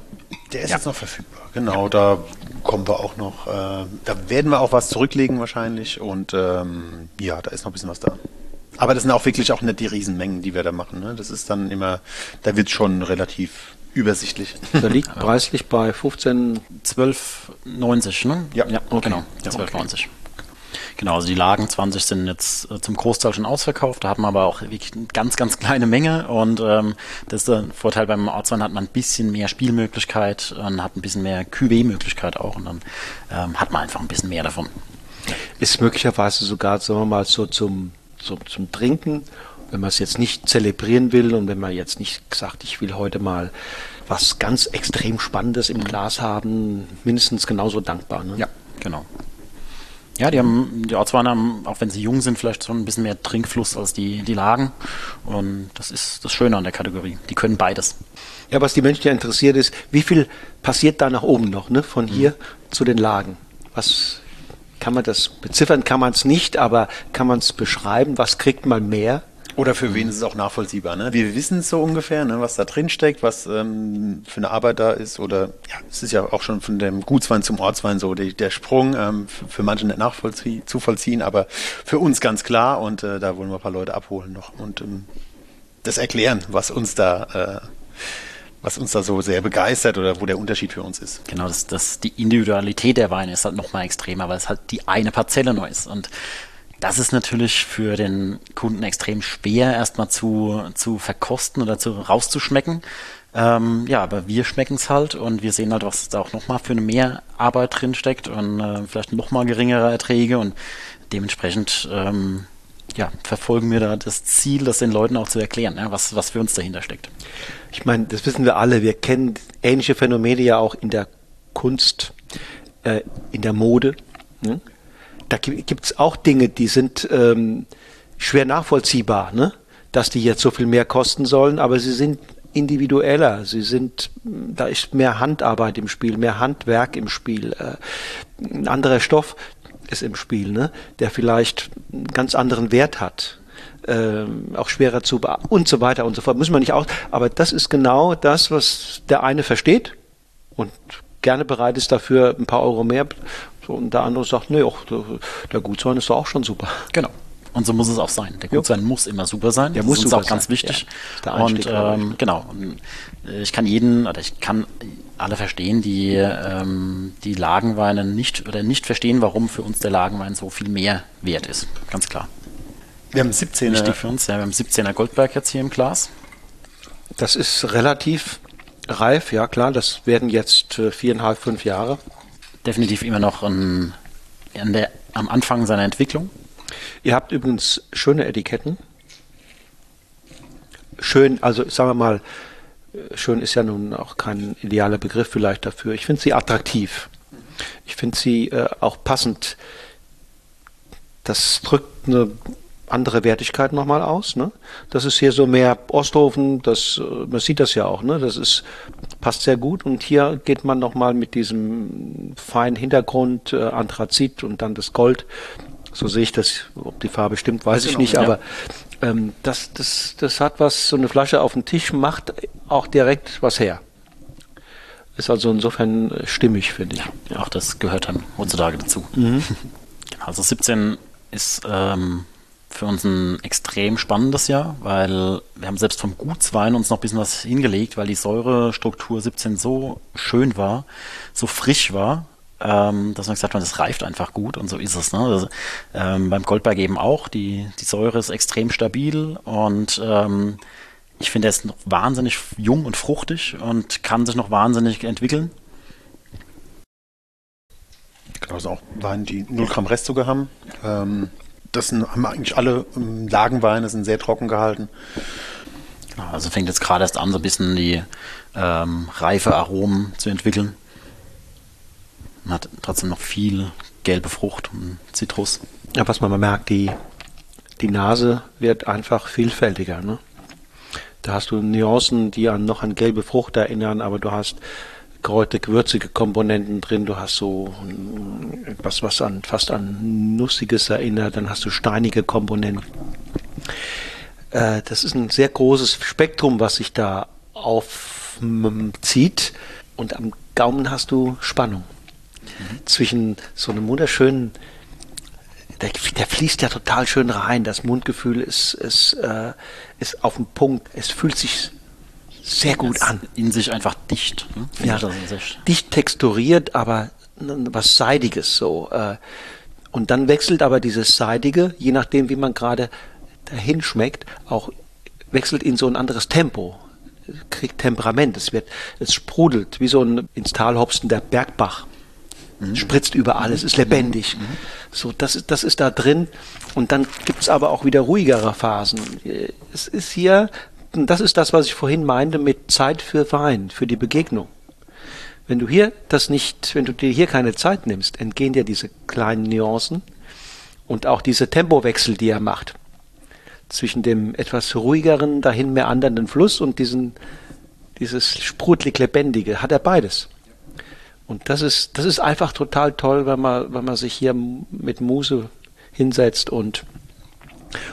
Der ist ja. jetzt noch verfügbar. Genau, ja. da kommen wir auch noch, äh, da werden wir auch was zurücklegen wahrscheinlich und ähm, ja, da ist noch ein bisschen was da. Aber das sind auch wirklich auch nicht die Riesenmengen, die wir da machen. Ne? Das ist dann immer, da wird schon relativ übersichtlich. Da liegt preislich bei 15, 12,90, ne? Ja, ja okay. genau, 12,90. Okay. Genau, also die Lagen 20 sind jetzt äh, zum Großteil schon ausverkauft. Da hat man aber auch wirklich eine ganz, ganz kleine Menge. Und ähm, das ist der Vorteil beim Ortswein, hat man ein bisschen mehr Spielmöglichkeit und hat ein bisschen mehr QW-Möglichkeit auch. Und dann ähm, hat man einfach ein bisschen mehr davon. Ist möglicherweise sogar, sagen wir mal, so zum, so zum Trinken, wenn man es jetzt nicht zelebrieren will und wenn man jetzt nicht sagt, ich will heute mal was ganz extrem Spannendes im mhm. Glas haben, mindestens genauso dankbar. Ne? Ja, genau. Ja, die haben, die Ortsweine haben, auch wenn sie jung sind, vielleicht schon ein bisschen mehr Trinkfluss als die, die Lagen. Und das ist das Schöne an der Kategorie. Die können beides. Ja, was die Menschen ja interessiert ist, wie viel passiert da nach oben noch, ne? Von hier mhm. zu den Lagen? Was kann man das beziffern? Kann man es nicht, aber kann man es beschreiben? Was kriegt man mehr? Oder für wen ist es auch nachvollziehbar? Ne? Wir wissen so ungefähr, ne, was da drin steckt, was ähm, für eine Arbeit da ist. Oder ja, es ist ja auch schon von dem Gutswein zum Ortswein so die, der Sprung ähm, für, für, manche nicht nachzuvollziehen, aber für uns ganz klar. Und äh, da wollen wir ein paar Leute abholen noch und ähm, das erklären, was uns da, äh, was uns da so sehr begeistert oder wo der Unterschied für uns ist. Genau, das, das, die Individualität der Weine ist halt nochmal extremer, weil es halt die eine Parzelle neu ist. Und das ist natürlich für den Kunden extrem schwer, erstmal zu, zu verkosten oder zu, rauszuschmecken. Ähm, ja, aber wir schmecken es halt und wir sehen halt, was da auch nochmal für eine Mehrarbeit drin steckt und äh, vielleicht nochmal geringere Erträge und dementsprechend ähm, ja, verfolgen wir da das Ziel, das den Leuten auch zu erklären, ja, was, was für uns dahinter steckt. Ich meine, das wissen wir alle. Wir kennen ähnliche Phänomene ja auch in der Kunst, äh, in der Mode. Ne? Da gibt es auch Dinge, die sind ähm, schwer nachvollziehbar, ne? dass die jetzt so viel mehr kosten sollen, aber sie sind individueller, sie sind, da ist mehr Handarbeit im Spiel, mehr Handwerk im Spiel, äh, ein anderer Stoff ist im Spiel, ne? der vielleicht einen ganz anderen Wert hat. Ähm, auch schwerer zu und so weiter und so fort. Müssen wir nicht aus. Aber das ist genau das, was der eine versteht und gerne bereit ist dafür ein paar Euro mehr. So, und der andere sagt, nee, auch der, der Gutsein ist doch auch schon super. Genau. Und so muss es auch sein. Der Gutsein muss immer super sein. Der das muss ist uns auch ganz wichtig. Ja, und ähm, genau. Und äh, ich kann jeden oder ich kann alle verstehen, die ähm, die Lagenweine nicht oder nicht verstehen, warum für uns der Lagenwein so viel mehr wert ist. Ganz klar. Wir haben 17er. Wichtig für uns. Ja, wir haben 17er Goldberg jetzt hier im Glas. Das ist relativ reif, ja klar. Das werden jetzt äh, viereinhalb, fünf Jahre. Definitiv immer noch an, an der, am Anfang seiner Entwicklung. Ihr habt übrigens schöne Etiketten. Schön, also sagen wir mal, schön ist ja nun auch kein idealer Begriff vielleicht dafür. Ich finde sie attraktiv. Ich finde sie äh, auch passend. Das drückt eine andere Wertigkeit nochmal aus. Ne? Das ist hier so mehr Osthofen, das, äh, man sieht das ja auch, ne? das ist, passt sehr gut. Und hier geht man nochmal mit diesem feinen Hintergrund, äh, Anthrazit und dann das Gold so sehe ich das. Ob die Farbe stimmt, weiß genau, ich nicht, ja. aber ähm, das, das, das hat was, so eine Flasche auf dem Tisch macht auch direkt was her. Ist also insofern äh, stimmig, finde ich. Ja, auch das gehört dann heutzutage dazu. Mhm. Genau, also 17 ist ähm, für uns ein extrem spannendes Jahr, weil wir haben selbst vom Gutswein uns noch ein bisschen was hingelegt, weil die Säurestruktur 17 so schön war, so frisch war, ähm, dass man gesagt hat, das reift einfach gut und so ist es. Ne? Also, ähm, beim Goldberg eben auch, die, die Säure ist extrem stabil und ähm, ich finde, er ist noch wahnsinnig jung und fruchtig und kann sich noch wahnsinnig entwickeln. Genau, so auch Weine, die 0 Gramm Restzucker haben. Ähm, das sind, haben eigentlich alle ähm, Lagenweine, sind sehr trocken gehalten. Genau, also fängt jetzt gerade erst an, so ein bisschen die ähm, reife Aromen zu entwickeln. Man hat trotzdem noch viel gelbe Frucht und Zitrus. Ja, was man mal merkt, die, die Nase wird einfach vielfältiger. Ne? Da hast du Nuancen, die an noch an gelbe Frucht erinnern, aber du hast kräutige, würzige Komponenten drin. Du hast so etwas, was an, fast an Nussiges erinnert. Dann hast du steinige Komponenten. Äh, das ist ein sehr großes Spektrum, was sich da aufzieht. Und am Gaumen hast du Spannung zwischen so einem wunderschönen, der, der, fließt ja total schön rein. Das Mundgefühl ist, ist, äh, ist auf dem Punkt. Es fühlt sich sehr gut an. In sich einfach dicht. Ne? Ja, dicht texturiert, aber was Seidiges so. Äh, und dann wechselt aber dieses Seidige, je nachdem, wie man gerade dahin schmeckt, auch wechselt in so ein anderes Tempo kriegt Temperament, es wird, es sprudelt, wie so ein ins Tal hopsender Bergbach mhm. spritzt überall, es ist lebendig. Mhm. So, das ist, das ist da drin. Und dann gibt es aber auch wieder ruhigere Phasen. Es ist hier, das ist das, was ich vorhin meinte mit Zeit für Wein, für die Begegnung. Wenn du hier das nicht, wenn du dir hier keine Zeit nimmst, entgehen dir diese kleinen Nuancen und auch diese Tempowechsel, die er macht. Zwischen dem etwas ruhigeren, dahin mehr andernden Fluss und diesen, dieses sprudelig lebendige, hat er beides. Und das ist, das ist einfach total toll, wenn man, wenn man sich hier mit Muse hinsetzt und,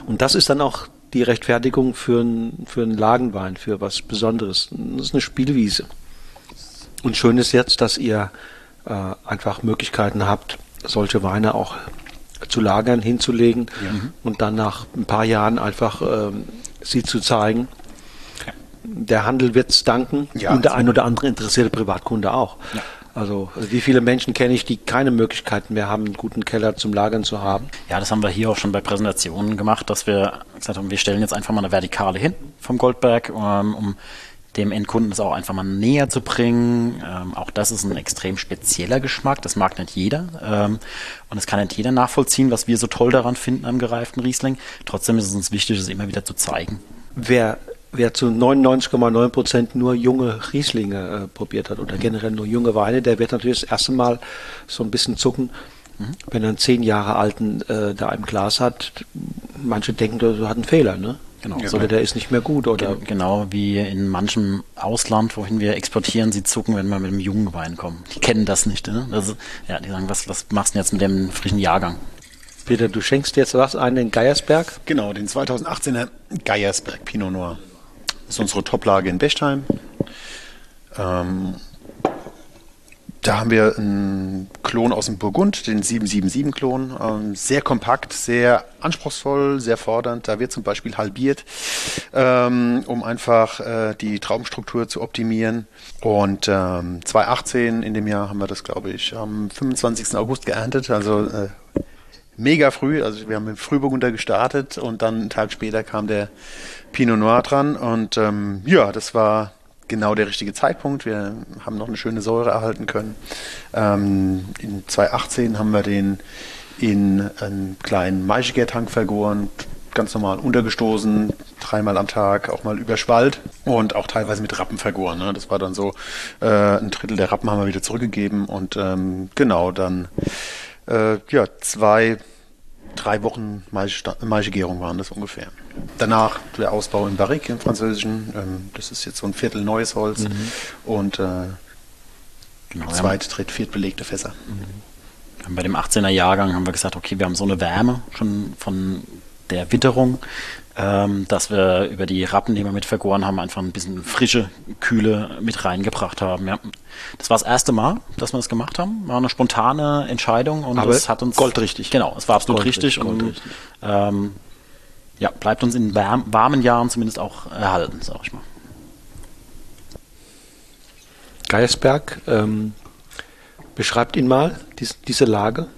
und das ist dann auch die Rechtfertigung für einen für einen Lagenwein, für was Besonderes. Das ist eine Spielwiese. Und schön ist jetzt, dass ihr äh, einfach Möglichkeiten habt, solche Weine auch zu lagern, hinzulegen ja. und dann nach ein paar Jahren einfach ähm, sie zu zeigen. der Handel wird es danken Ja, und der ein oder andere interessierte Privatkunde auch. Also, also wie viele Menschen kenne ich, die keine Möglichkeiten mehr haben, einen guten Keller zum Lagern zu haben? Ja, das haben wir hier auch schon bei Präsentationen gemacht, dass wir gesagt haben, wir stellen jetzt einfach mal eine Vertikale hin vom Goldberg, ähm, um dem Endkunden das auch einfach mal näher zu bringen. Ähm, auch das ist ein extrem spezieller Geschmack, das mag nicht jeder. Ähm, und es kann nicht jeder nachvollziehen, was wir so toll daran finden am gereiften Riesling. Trotzdem ist es uns wichtig, es immer wieder zu zeigen. Wer, wer zu 99,9 Prozent nur junge Rieslinge äh, probiert hat oder generell nur junge Weine, der wird natürlich das erste Mal so ein bisschen zucken, wenn er einen zehn Jahre alten äh, da im Glas hat. Manche denken, das hat einen Fehler, ne? Genau. Oder der ist nicht mehr gut oder Ge- Genau wie in manchem Ausland, wohin wir exportieren, sie zucken, wenn wir mit einem jungen Wein kommen. Die kennen das nicht. Ne? Also, ja, die sagen, was, was machst du denn jetzt mit dem frischen Jahrgang? Peter, du schenkst jetzt was ein in Geiersberg? Genau, den 2018er Geiersberg Pinot Noir. Das ist unsere Toplage in Bechtheim. Ähm, da haben wir einen Klon aus dem Burgund, den 777-Klon. Ähm, sehr kompakt, sehr anspruchsvoll, sehr fordernd. Da wird zum Beispiel halbiert, ähm, um einfach äh, die Traubenstruktur zu optimieren. Und ähm, 2018 in dem Jahr haben wir das, glaube ich, am 25. August geerntet. Also äh, mega früh. Also wir haben mit Frühburgunder gestartet und dann einen Tag später kam der Pinot Noir dran. Und ähm, ja, das war genau der richtige Zeitpunkt. Wir haben noch eine schöne Säure erhalten können. Ähm, in 2018 haben wir den in einen kleinen Maischegärtank vergoren, ganz normal untergestoßen, dreimal am Tag, auch mal überschwallt und auch teilweise mit Rappen vergoren. Ne? Das war dann so, äh, ein Drittel der Rappen haben wir wieder zurückgegeben und ähm, genau dann äh, ja, zwei, drei Wochen Maischegärung waren das ungefähr. Danach der Ausbau im Barrique im Französischen. Ähm, das ist jetzt so ein Viertel neues Holz und äh, Genau, zweit, dritt, viert belegte Fässer. Bei dem 18er Jahrgang haben wir gesagt, okay, wir haben so eine Wärme schon von der Witterung, ähm, dass wir über die Rappen, die wir mit vergoren haben, einfach ein bisschen frische Kühle mit reingebracht haben. Ja. Das war das erste Mal, dass wir das gemacht haben. War eine spontane Entscheidung und Aber es hat uns goldrichtig. Genau, es war absolut Goldrichtig, richtig und goldrichtig. ähm, ja, bleibt uns in warmen Jahren zumindest auch erhalten, sag ich mal. Geiersberg, ähm, beschreibt ihn mal, dies, diese Lage.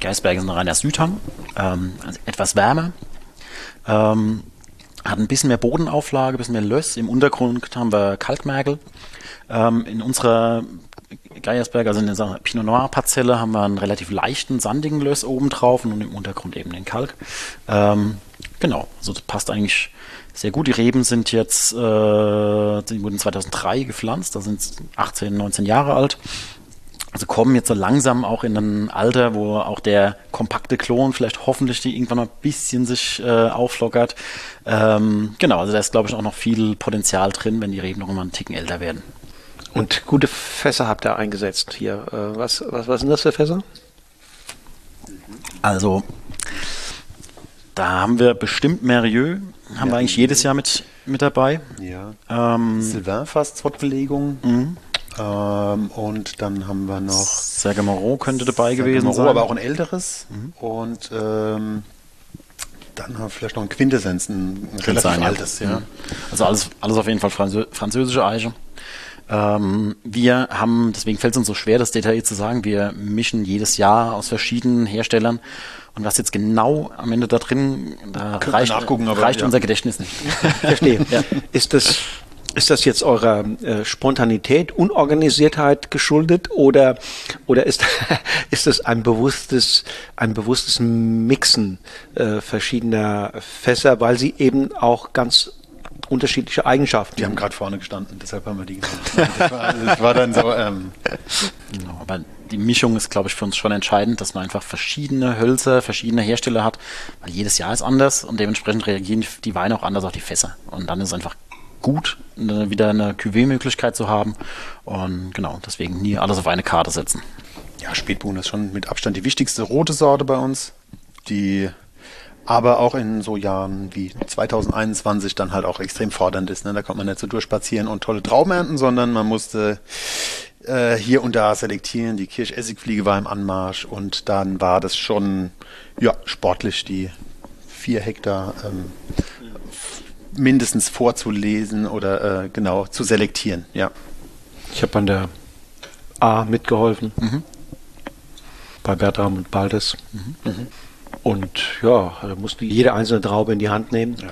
Geisberg ist ein reiner Südhang, ähm, also etwas wärmer, ähm, hat ein bisschen mehr Bodenauflage, ein bisschen mehr Löss. Im Untergrund haben wir Kalkmergel. Ähm, in unserer Geiersberg, also in der Pinot Noir Parzelle, haben wir einen relativ leichten, sandigen Löss oben drauf und im Untergrund eben den Kalk. Ähm, genau, also das passt eigentlich sehr gut. Die Reben sind jetzt, äh, die wurden 2003 gepflanzt, da sind 18, 19 Jahre alt. Also kommen jetzt so langsam auch in ein Alter, wo auch der kompakte Klon vielleicht hoffentlich die irgendwann mal ein bisschen sich äh, auflockert. Ähm, genau, also da ist glaube ich auch noch viel Potenzial drin, wenn die Reben noch mal einen Ticken älter werden. Und gute Fässer habt ihr eingesetzt hier. Äh, was, was, was sind das für Fässer? Also da haben wir bestimmt Merieux, haben wir eigentlich jedes Jahr mit, mit dabei. Ja. Ähm, Sylvain fast Zottbelegung. Ähm, und dann haben wir noch Serge Moreau könnte dabei gewesen Moreau, sein. aber auch ein älteres. Und ähm, dann haben wir vielleicht noch ein Quintessenz, ein, ein relativ sein, ja. altes. Ja. Mhm. Also alles, alles auf jeden Fall Franzö französische Eiche. Ähm, wir haben, deswegen fällt es uns so schwer, das detailliert zu sagen, wir mischen jedes Jahr aus verschiedenen Herstellern. Und was jetzt genau am Ende da drin, da reicht, aber reicht ja. unser Gedächtnis nicht. Verstehe. Ist das ist das jetzt eurer äh, Spontanität, Unorganisiertheit geschuldet oder oder ist ist das ein bewusstes ein bewusstes Mixen äh, verschiedener Fässer, weil sie eben auch ganz unterschiedliche Eigenschaften Die haben gerade vorne gestanden, deshalb haben wir die genommen. Das war, das war dann so, ähm, Genau, aber die Mischung ist, glaube ich, für uns schon entscheidend, dass man einfach verschiedene Hölzer, verschiedene Hersteller hat, weil jedes Jahr ist anders und dementsprechend reagieren die Weine auch anders auf die Fässer. Und dann ist es einfach gut, wieder eine Cuvée-Möglichkeit zu haben. Und genau, deswegen nie alles auf eine Karte setzen. ja, Spätburgunder ist schon mit Abstand die wichtigste rote Sorte bei uns, die aber auch in so Jahren wie 2021 dann halt auch extrem fordernd ist. Ne? Da kommt man nicht so durchspazieren und tolle Trauben ernten, sondern man musste äh, hier und da selektieren. Die Kirschessigfliege war im Anmarsch und dann war das schon ja, sportlich, die vier Hektar ähm, mindestens vorzulesen oder äh, genau zu selektieren. Ja. Ich habe an der A mitgeholfen. Mhm. Bei Bertram und Baldes. Mhm. Und ja, da mussten jede einzelne Traube in die Hand nehmen ja.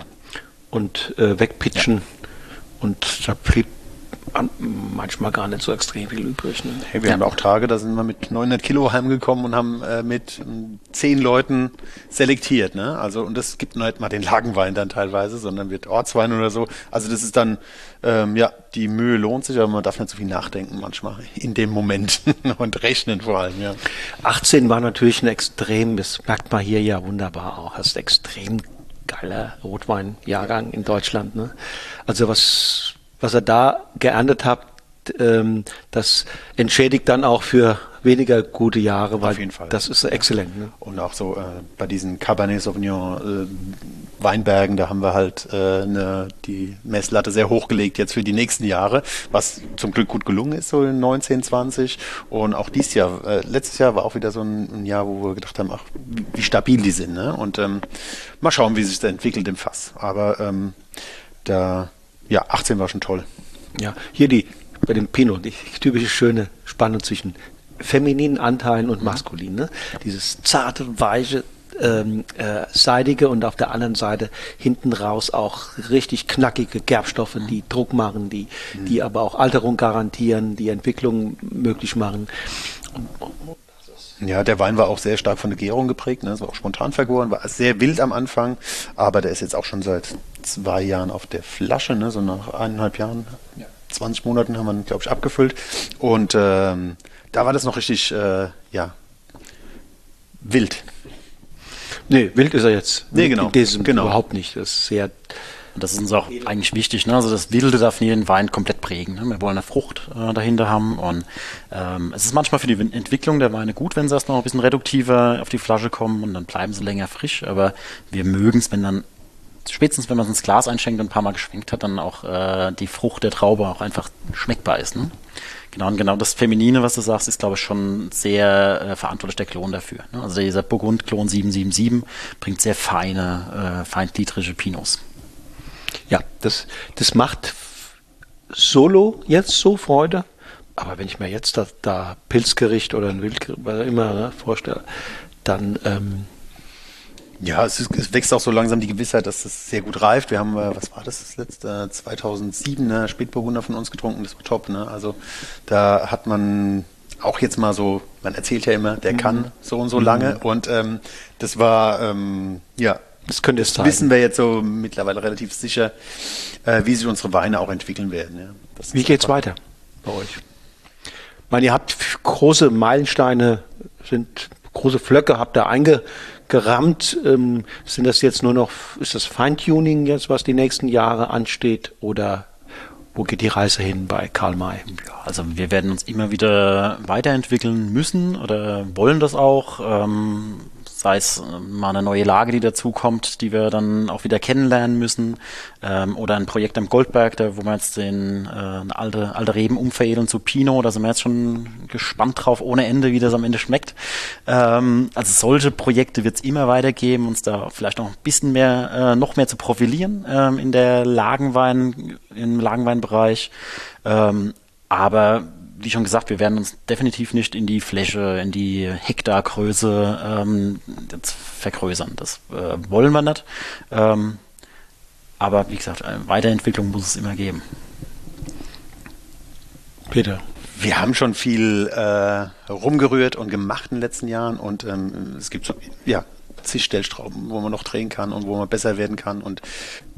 und äh, wegpitchen. Ja. Und da blieb manchmal gar nicht so extrem viel übrig. Ne? Hey, wir ja. haben auch Tage, da sind wir mit 900 Kilo heimgekommen und haben äh, mit äh, zehn Leuten selektiert. Ne? Also und das gibt nicht mal den Lagenwein dann teilweise, sondern wird Ortswein oder so. Also das ist dann ähm, ja die Mühe lohnt sich, aber man darf nicht so viel nachdenken manchmal in dem Moment und rechnen vor allem. Ja. 18 war natürlich ein extrem, das merkt man hier ja wunderbar auch, das ist extrem geiler Rotweinjahrgang in Deutschland. Ne? Also was was er da geerntet hat, ähm, das entschädigt dann auch für weniger gute Jahre, weil Auf jeden Fall. das ist exzellent. Ne? Und auch so äh, bei diesen Cabernet Sauvignon äh, Weinbergen, da haben wir halt äh, ne, die Messlatte sehr hochgelegt jetzt für die nächsten Jahre, was zum Glück gut gelungen ist, so in 19, 20. Und auch dieses Jahr, äh, letztes Jahr war auch wieder so ein, ein, Jahr, wo wir gedacht haben, ach, wie stabil die sind. Ne? Und ähm, mal schauen, wie sich das entwickelt im Fass. Aber ähm, da ja, 18 war schon toll. Ja, hier die bei dem Pinot, die typische schöne Spannung zwischen femininen Anteilen und maskulinen. Ne? Dieses zarte, weiche, ähm, äh, seidige und auf der anderen Seite hinten raus auch richtig knackige Gerbstoffe, die Druck machen, die, die aber auch Alterung garantieren, die Entwicklung möglich machen. Ja, der Wein war auch sehr stark von der Gärung geprägt, ne? Es war auch spontan vergoren, war sehr wild am Anfang, aber der ist jetzt auch schon seit zwei Jahren auf der Flasche, ne? so nach eineinhalb Jahren, ja. 20 Monaten haben wir, glaube ich, abgefüllt. Und ähm, da war das noch richtig, äh, ja, wild. Nee, wild ist er jetzt. Nee, genau. Genau. überhaupt nicht. Das ist sehr und das ist uns auch eigentlich wichtig. Ne? Also das Wilde darf nie den Wein komplett prägen. Ne? Wir wollen eine Frucht äh, dahinter haben. Und ähm, es ist manchmal für die Entwicklung der Weine gut, wenn sie erst noch ein bisschen reduktiver auf die Flasche kommen und dann bleiben sie länger frisch. Aber wir mögen es, wenn dann spätestens wenn man es ins Glas einschenkt und ein paar Mal geschwenkt hat, dann auch äh, die Frucht der Traube auch einfach schmeckbar ist. Ne? Genau, und genau das Feminine, was du sagst, ist, glaube ich, schon sehr äh, verantwortlich der Klon dafür. Ne? Also dieser Burgund-Klon 777 bringt sehr feine, äh, feingliedrige Pinots. Ja, das, das macht solo jetzt so Freude. Aber wenn ich mir jetzt da, da Pilzgericht oder ein Wildgericht, was immer ne, vorstelle, dann ähm, ja, es, ist, es, wächst auch so langsam die Gewissheit, dass es sehr gut reift. Wir haben, äh, was war das, das letzte, 2007, ne, Spätburgunder von uns getrunken, das war top. Ne? Also da hat man auch jetzt mal so, man erzählt ja immer, der mhm. kann so und so lange. Mhm. Und ähm, das war, ähm, ja, das könnte es zeigen. wissen wir jetzt so mittlerweile relativ sicher, äh, wie sich unsere Weine auch entwickeln werden. Ja. Wie geht's weiter bei euch? Ich meine, ihr habt große Meilensteine, sind große Flöcke, habt ihr eingerammt. Ähm, sind das jetzt nur noch, ist das Feintuning jetzt, was die nächsten Jahre ansteht oder wo geht die Reise hin bei Karl May? Ja, also wir werden uns immer wieder weiterentwickeln müssen oder wollen das auch. Ähm, sei es äh, mal eine neue Lage, die dazukommt, die wir dann auch wieder kennenlernen müssen, ähm, oder ein Projekt am Goldberg, da, wo wir jetzt den äh, alte, alte Reben umveredeln zu Pinot, da sind wir jetzt schon gespannt drauf ohne Ende, wie das am Ende schmeckt. Ähm, also solche Projekte wird es immer weitergeben, uns da vielleicht noch ein bisschen mehr, äh, noch mehr zu profilieren ähm, in der Lagenwein, im Lagenweinbereich. Ähm, aber wie schon gesagt, wir werden uns definitiv nicht in die Fläche, in die Hektargröße ähm, vergrößern. Das äh, wollen wir nicht. Ähm, aber wie gesagt, Weiterentwicklung muss es immer geben. Peter. Wir haben schon viel äh, rumgerührt und gemacht in den letzten Jahren und ähm, es gibt so, ja, zig Stellstrauben, wo man noch drehen kann und wo man besser werden kann. Und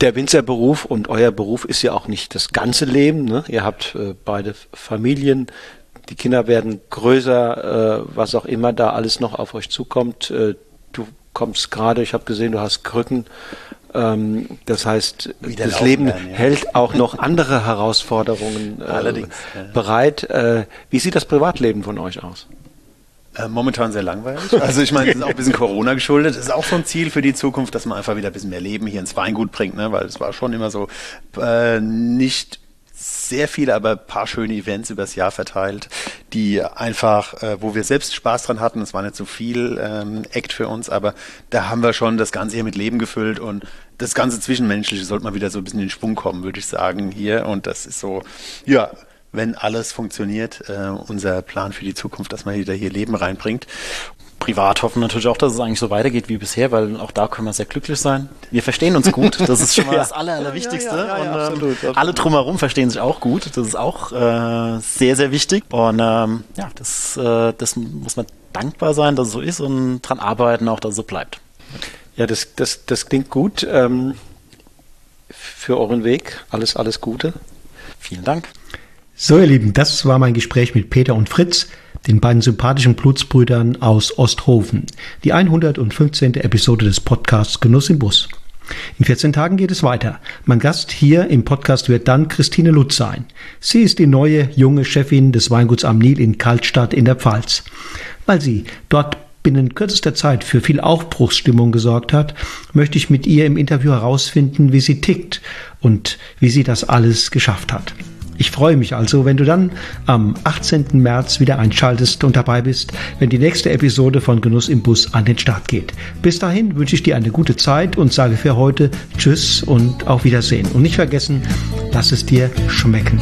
der Winzerberuf und euer Beruf ist ja auch nicht das ganze Leben. Ne? Ihr habt äh, beide Familien, die Kinder werden größer, äh, was auch immer da alles noch auf euch zukommt. Äh, du kommst gerade, ich habe gesehen, du hast Krücken. Ähm, das heißt, Wieder das Leben werden, ja. hält auch noch andere Herausforderungen äh, bereit. Äh, wie sieht das Privatleben von euch aus? Äh, momentan sehr langweilig. Also ich meine, es ist auch ein bisschen Corona geschuldet. Es ist auch so ein Ziel für die Zukunft, dass man einfach wieder ein bisschen mehr Leben hier ins Weingut bringt, ne? weil es war schon immer so äh, nicht sehr viele, aber paar schöne Events übers Jahr verteilt, die einfach, äh, wo wir selbst Spaß dran hatten. Es war nicht so viel ähm, Act für uns, aber da haben wir schon das Ganze hier mit Leben gefüllt und das ganze Zwischenmenschliche sollte mal wieder so ein bisschen in den Schwung kommen, würde ich sagen, hier. Und das ist so, ja, wenn alles funktioniert, äh, unser Plan für die Zukunft, dass man wieder hier Leben reinbringt privat hoffen natürlich auch, dass es eigentlich so weitergeht wie bisher, weil auch da können wir sehr glücklich sein. Wir verstehen uns gut, das ist schon mal ja. das Aller, Allerwichtigste. Ja, ja, und ähm, absolut, absolut. alle drumherum verstehen sich auch gut, das ist auch äh, sehr, sehr wichtig. Und ähm, ja, das, äh, das muss man dankbar sein, dass es so ist und dran arbeiten, auch dass es so bleibt. Ja, das, das, das klingt gut. Ähm, für euren Weg alles, alles Gute. Vielen Dank. So, ihr Lieben, das war mein Gespräch mit Peter und Fritz den beiden sympathischen Blutsbrüdern aus Osthofen. Die 115. Episode des Podcasts Genuss im Bus. In 14 Tagen geht es weiter. Mein Gast hier im Podcast wird dann Christine Lutz sein. Sie ist die neue junge Chefin des Weinguts am Nil in Kaltstadt in der Pfalz. Weil sie dort binnen kürzester Zeit für viel Aufbruchsstimmung gesorgt hat, möchte ich mit ihr im Interview herausfinden, wie sie tickt und wie sie das alles geschafft hat. Ich freue mich also, wenn du dann am 18. März wieder einschaltest und dabei bist, wenn die nächste Episode von Genuss im Bus an den Start geht. Bis dahin wünsche ich dir eine gute Zeit und sage für heute Tschüss und auf Wiedersehen. Und nicht vergessen, lass es dir schmecken.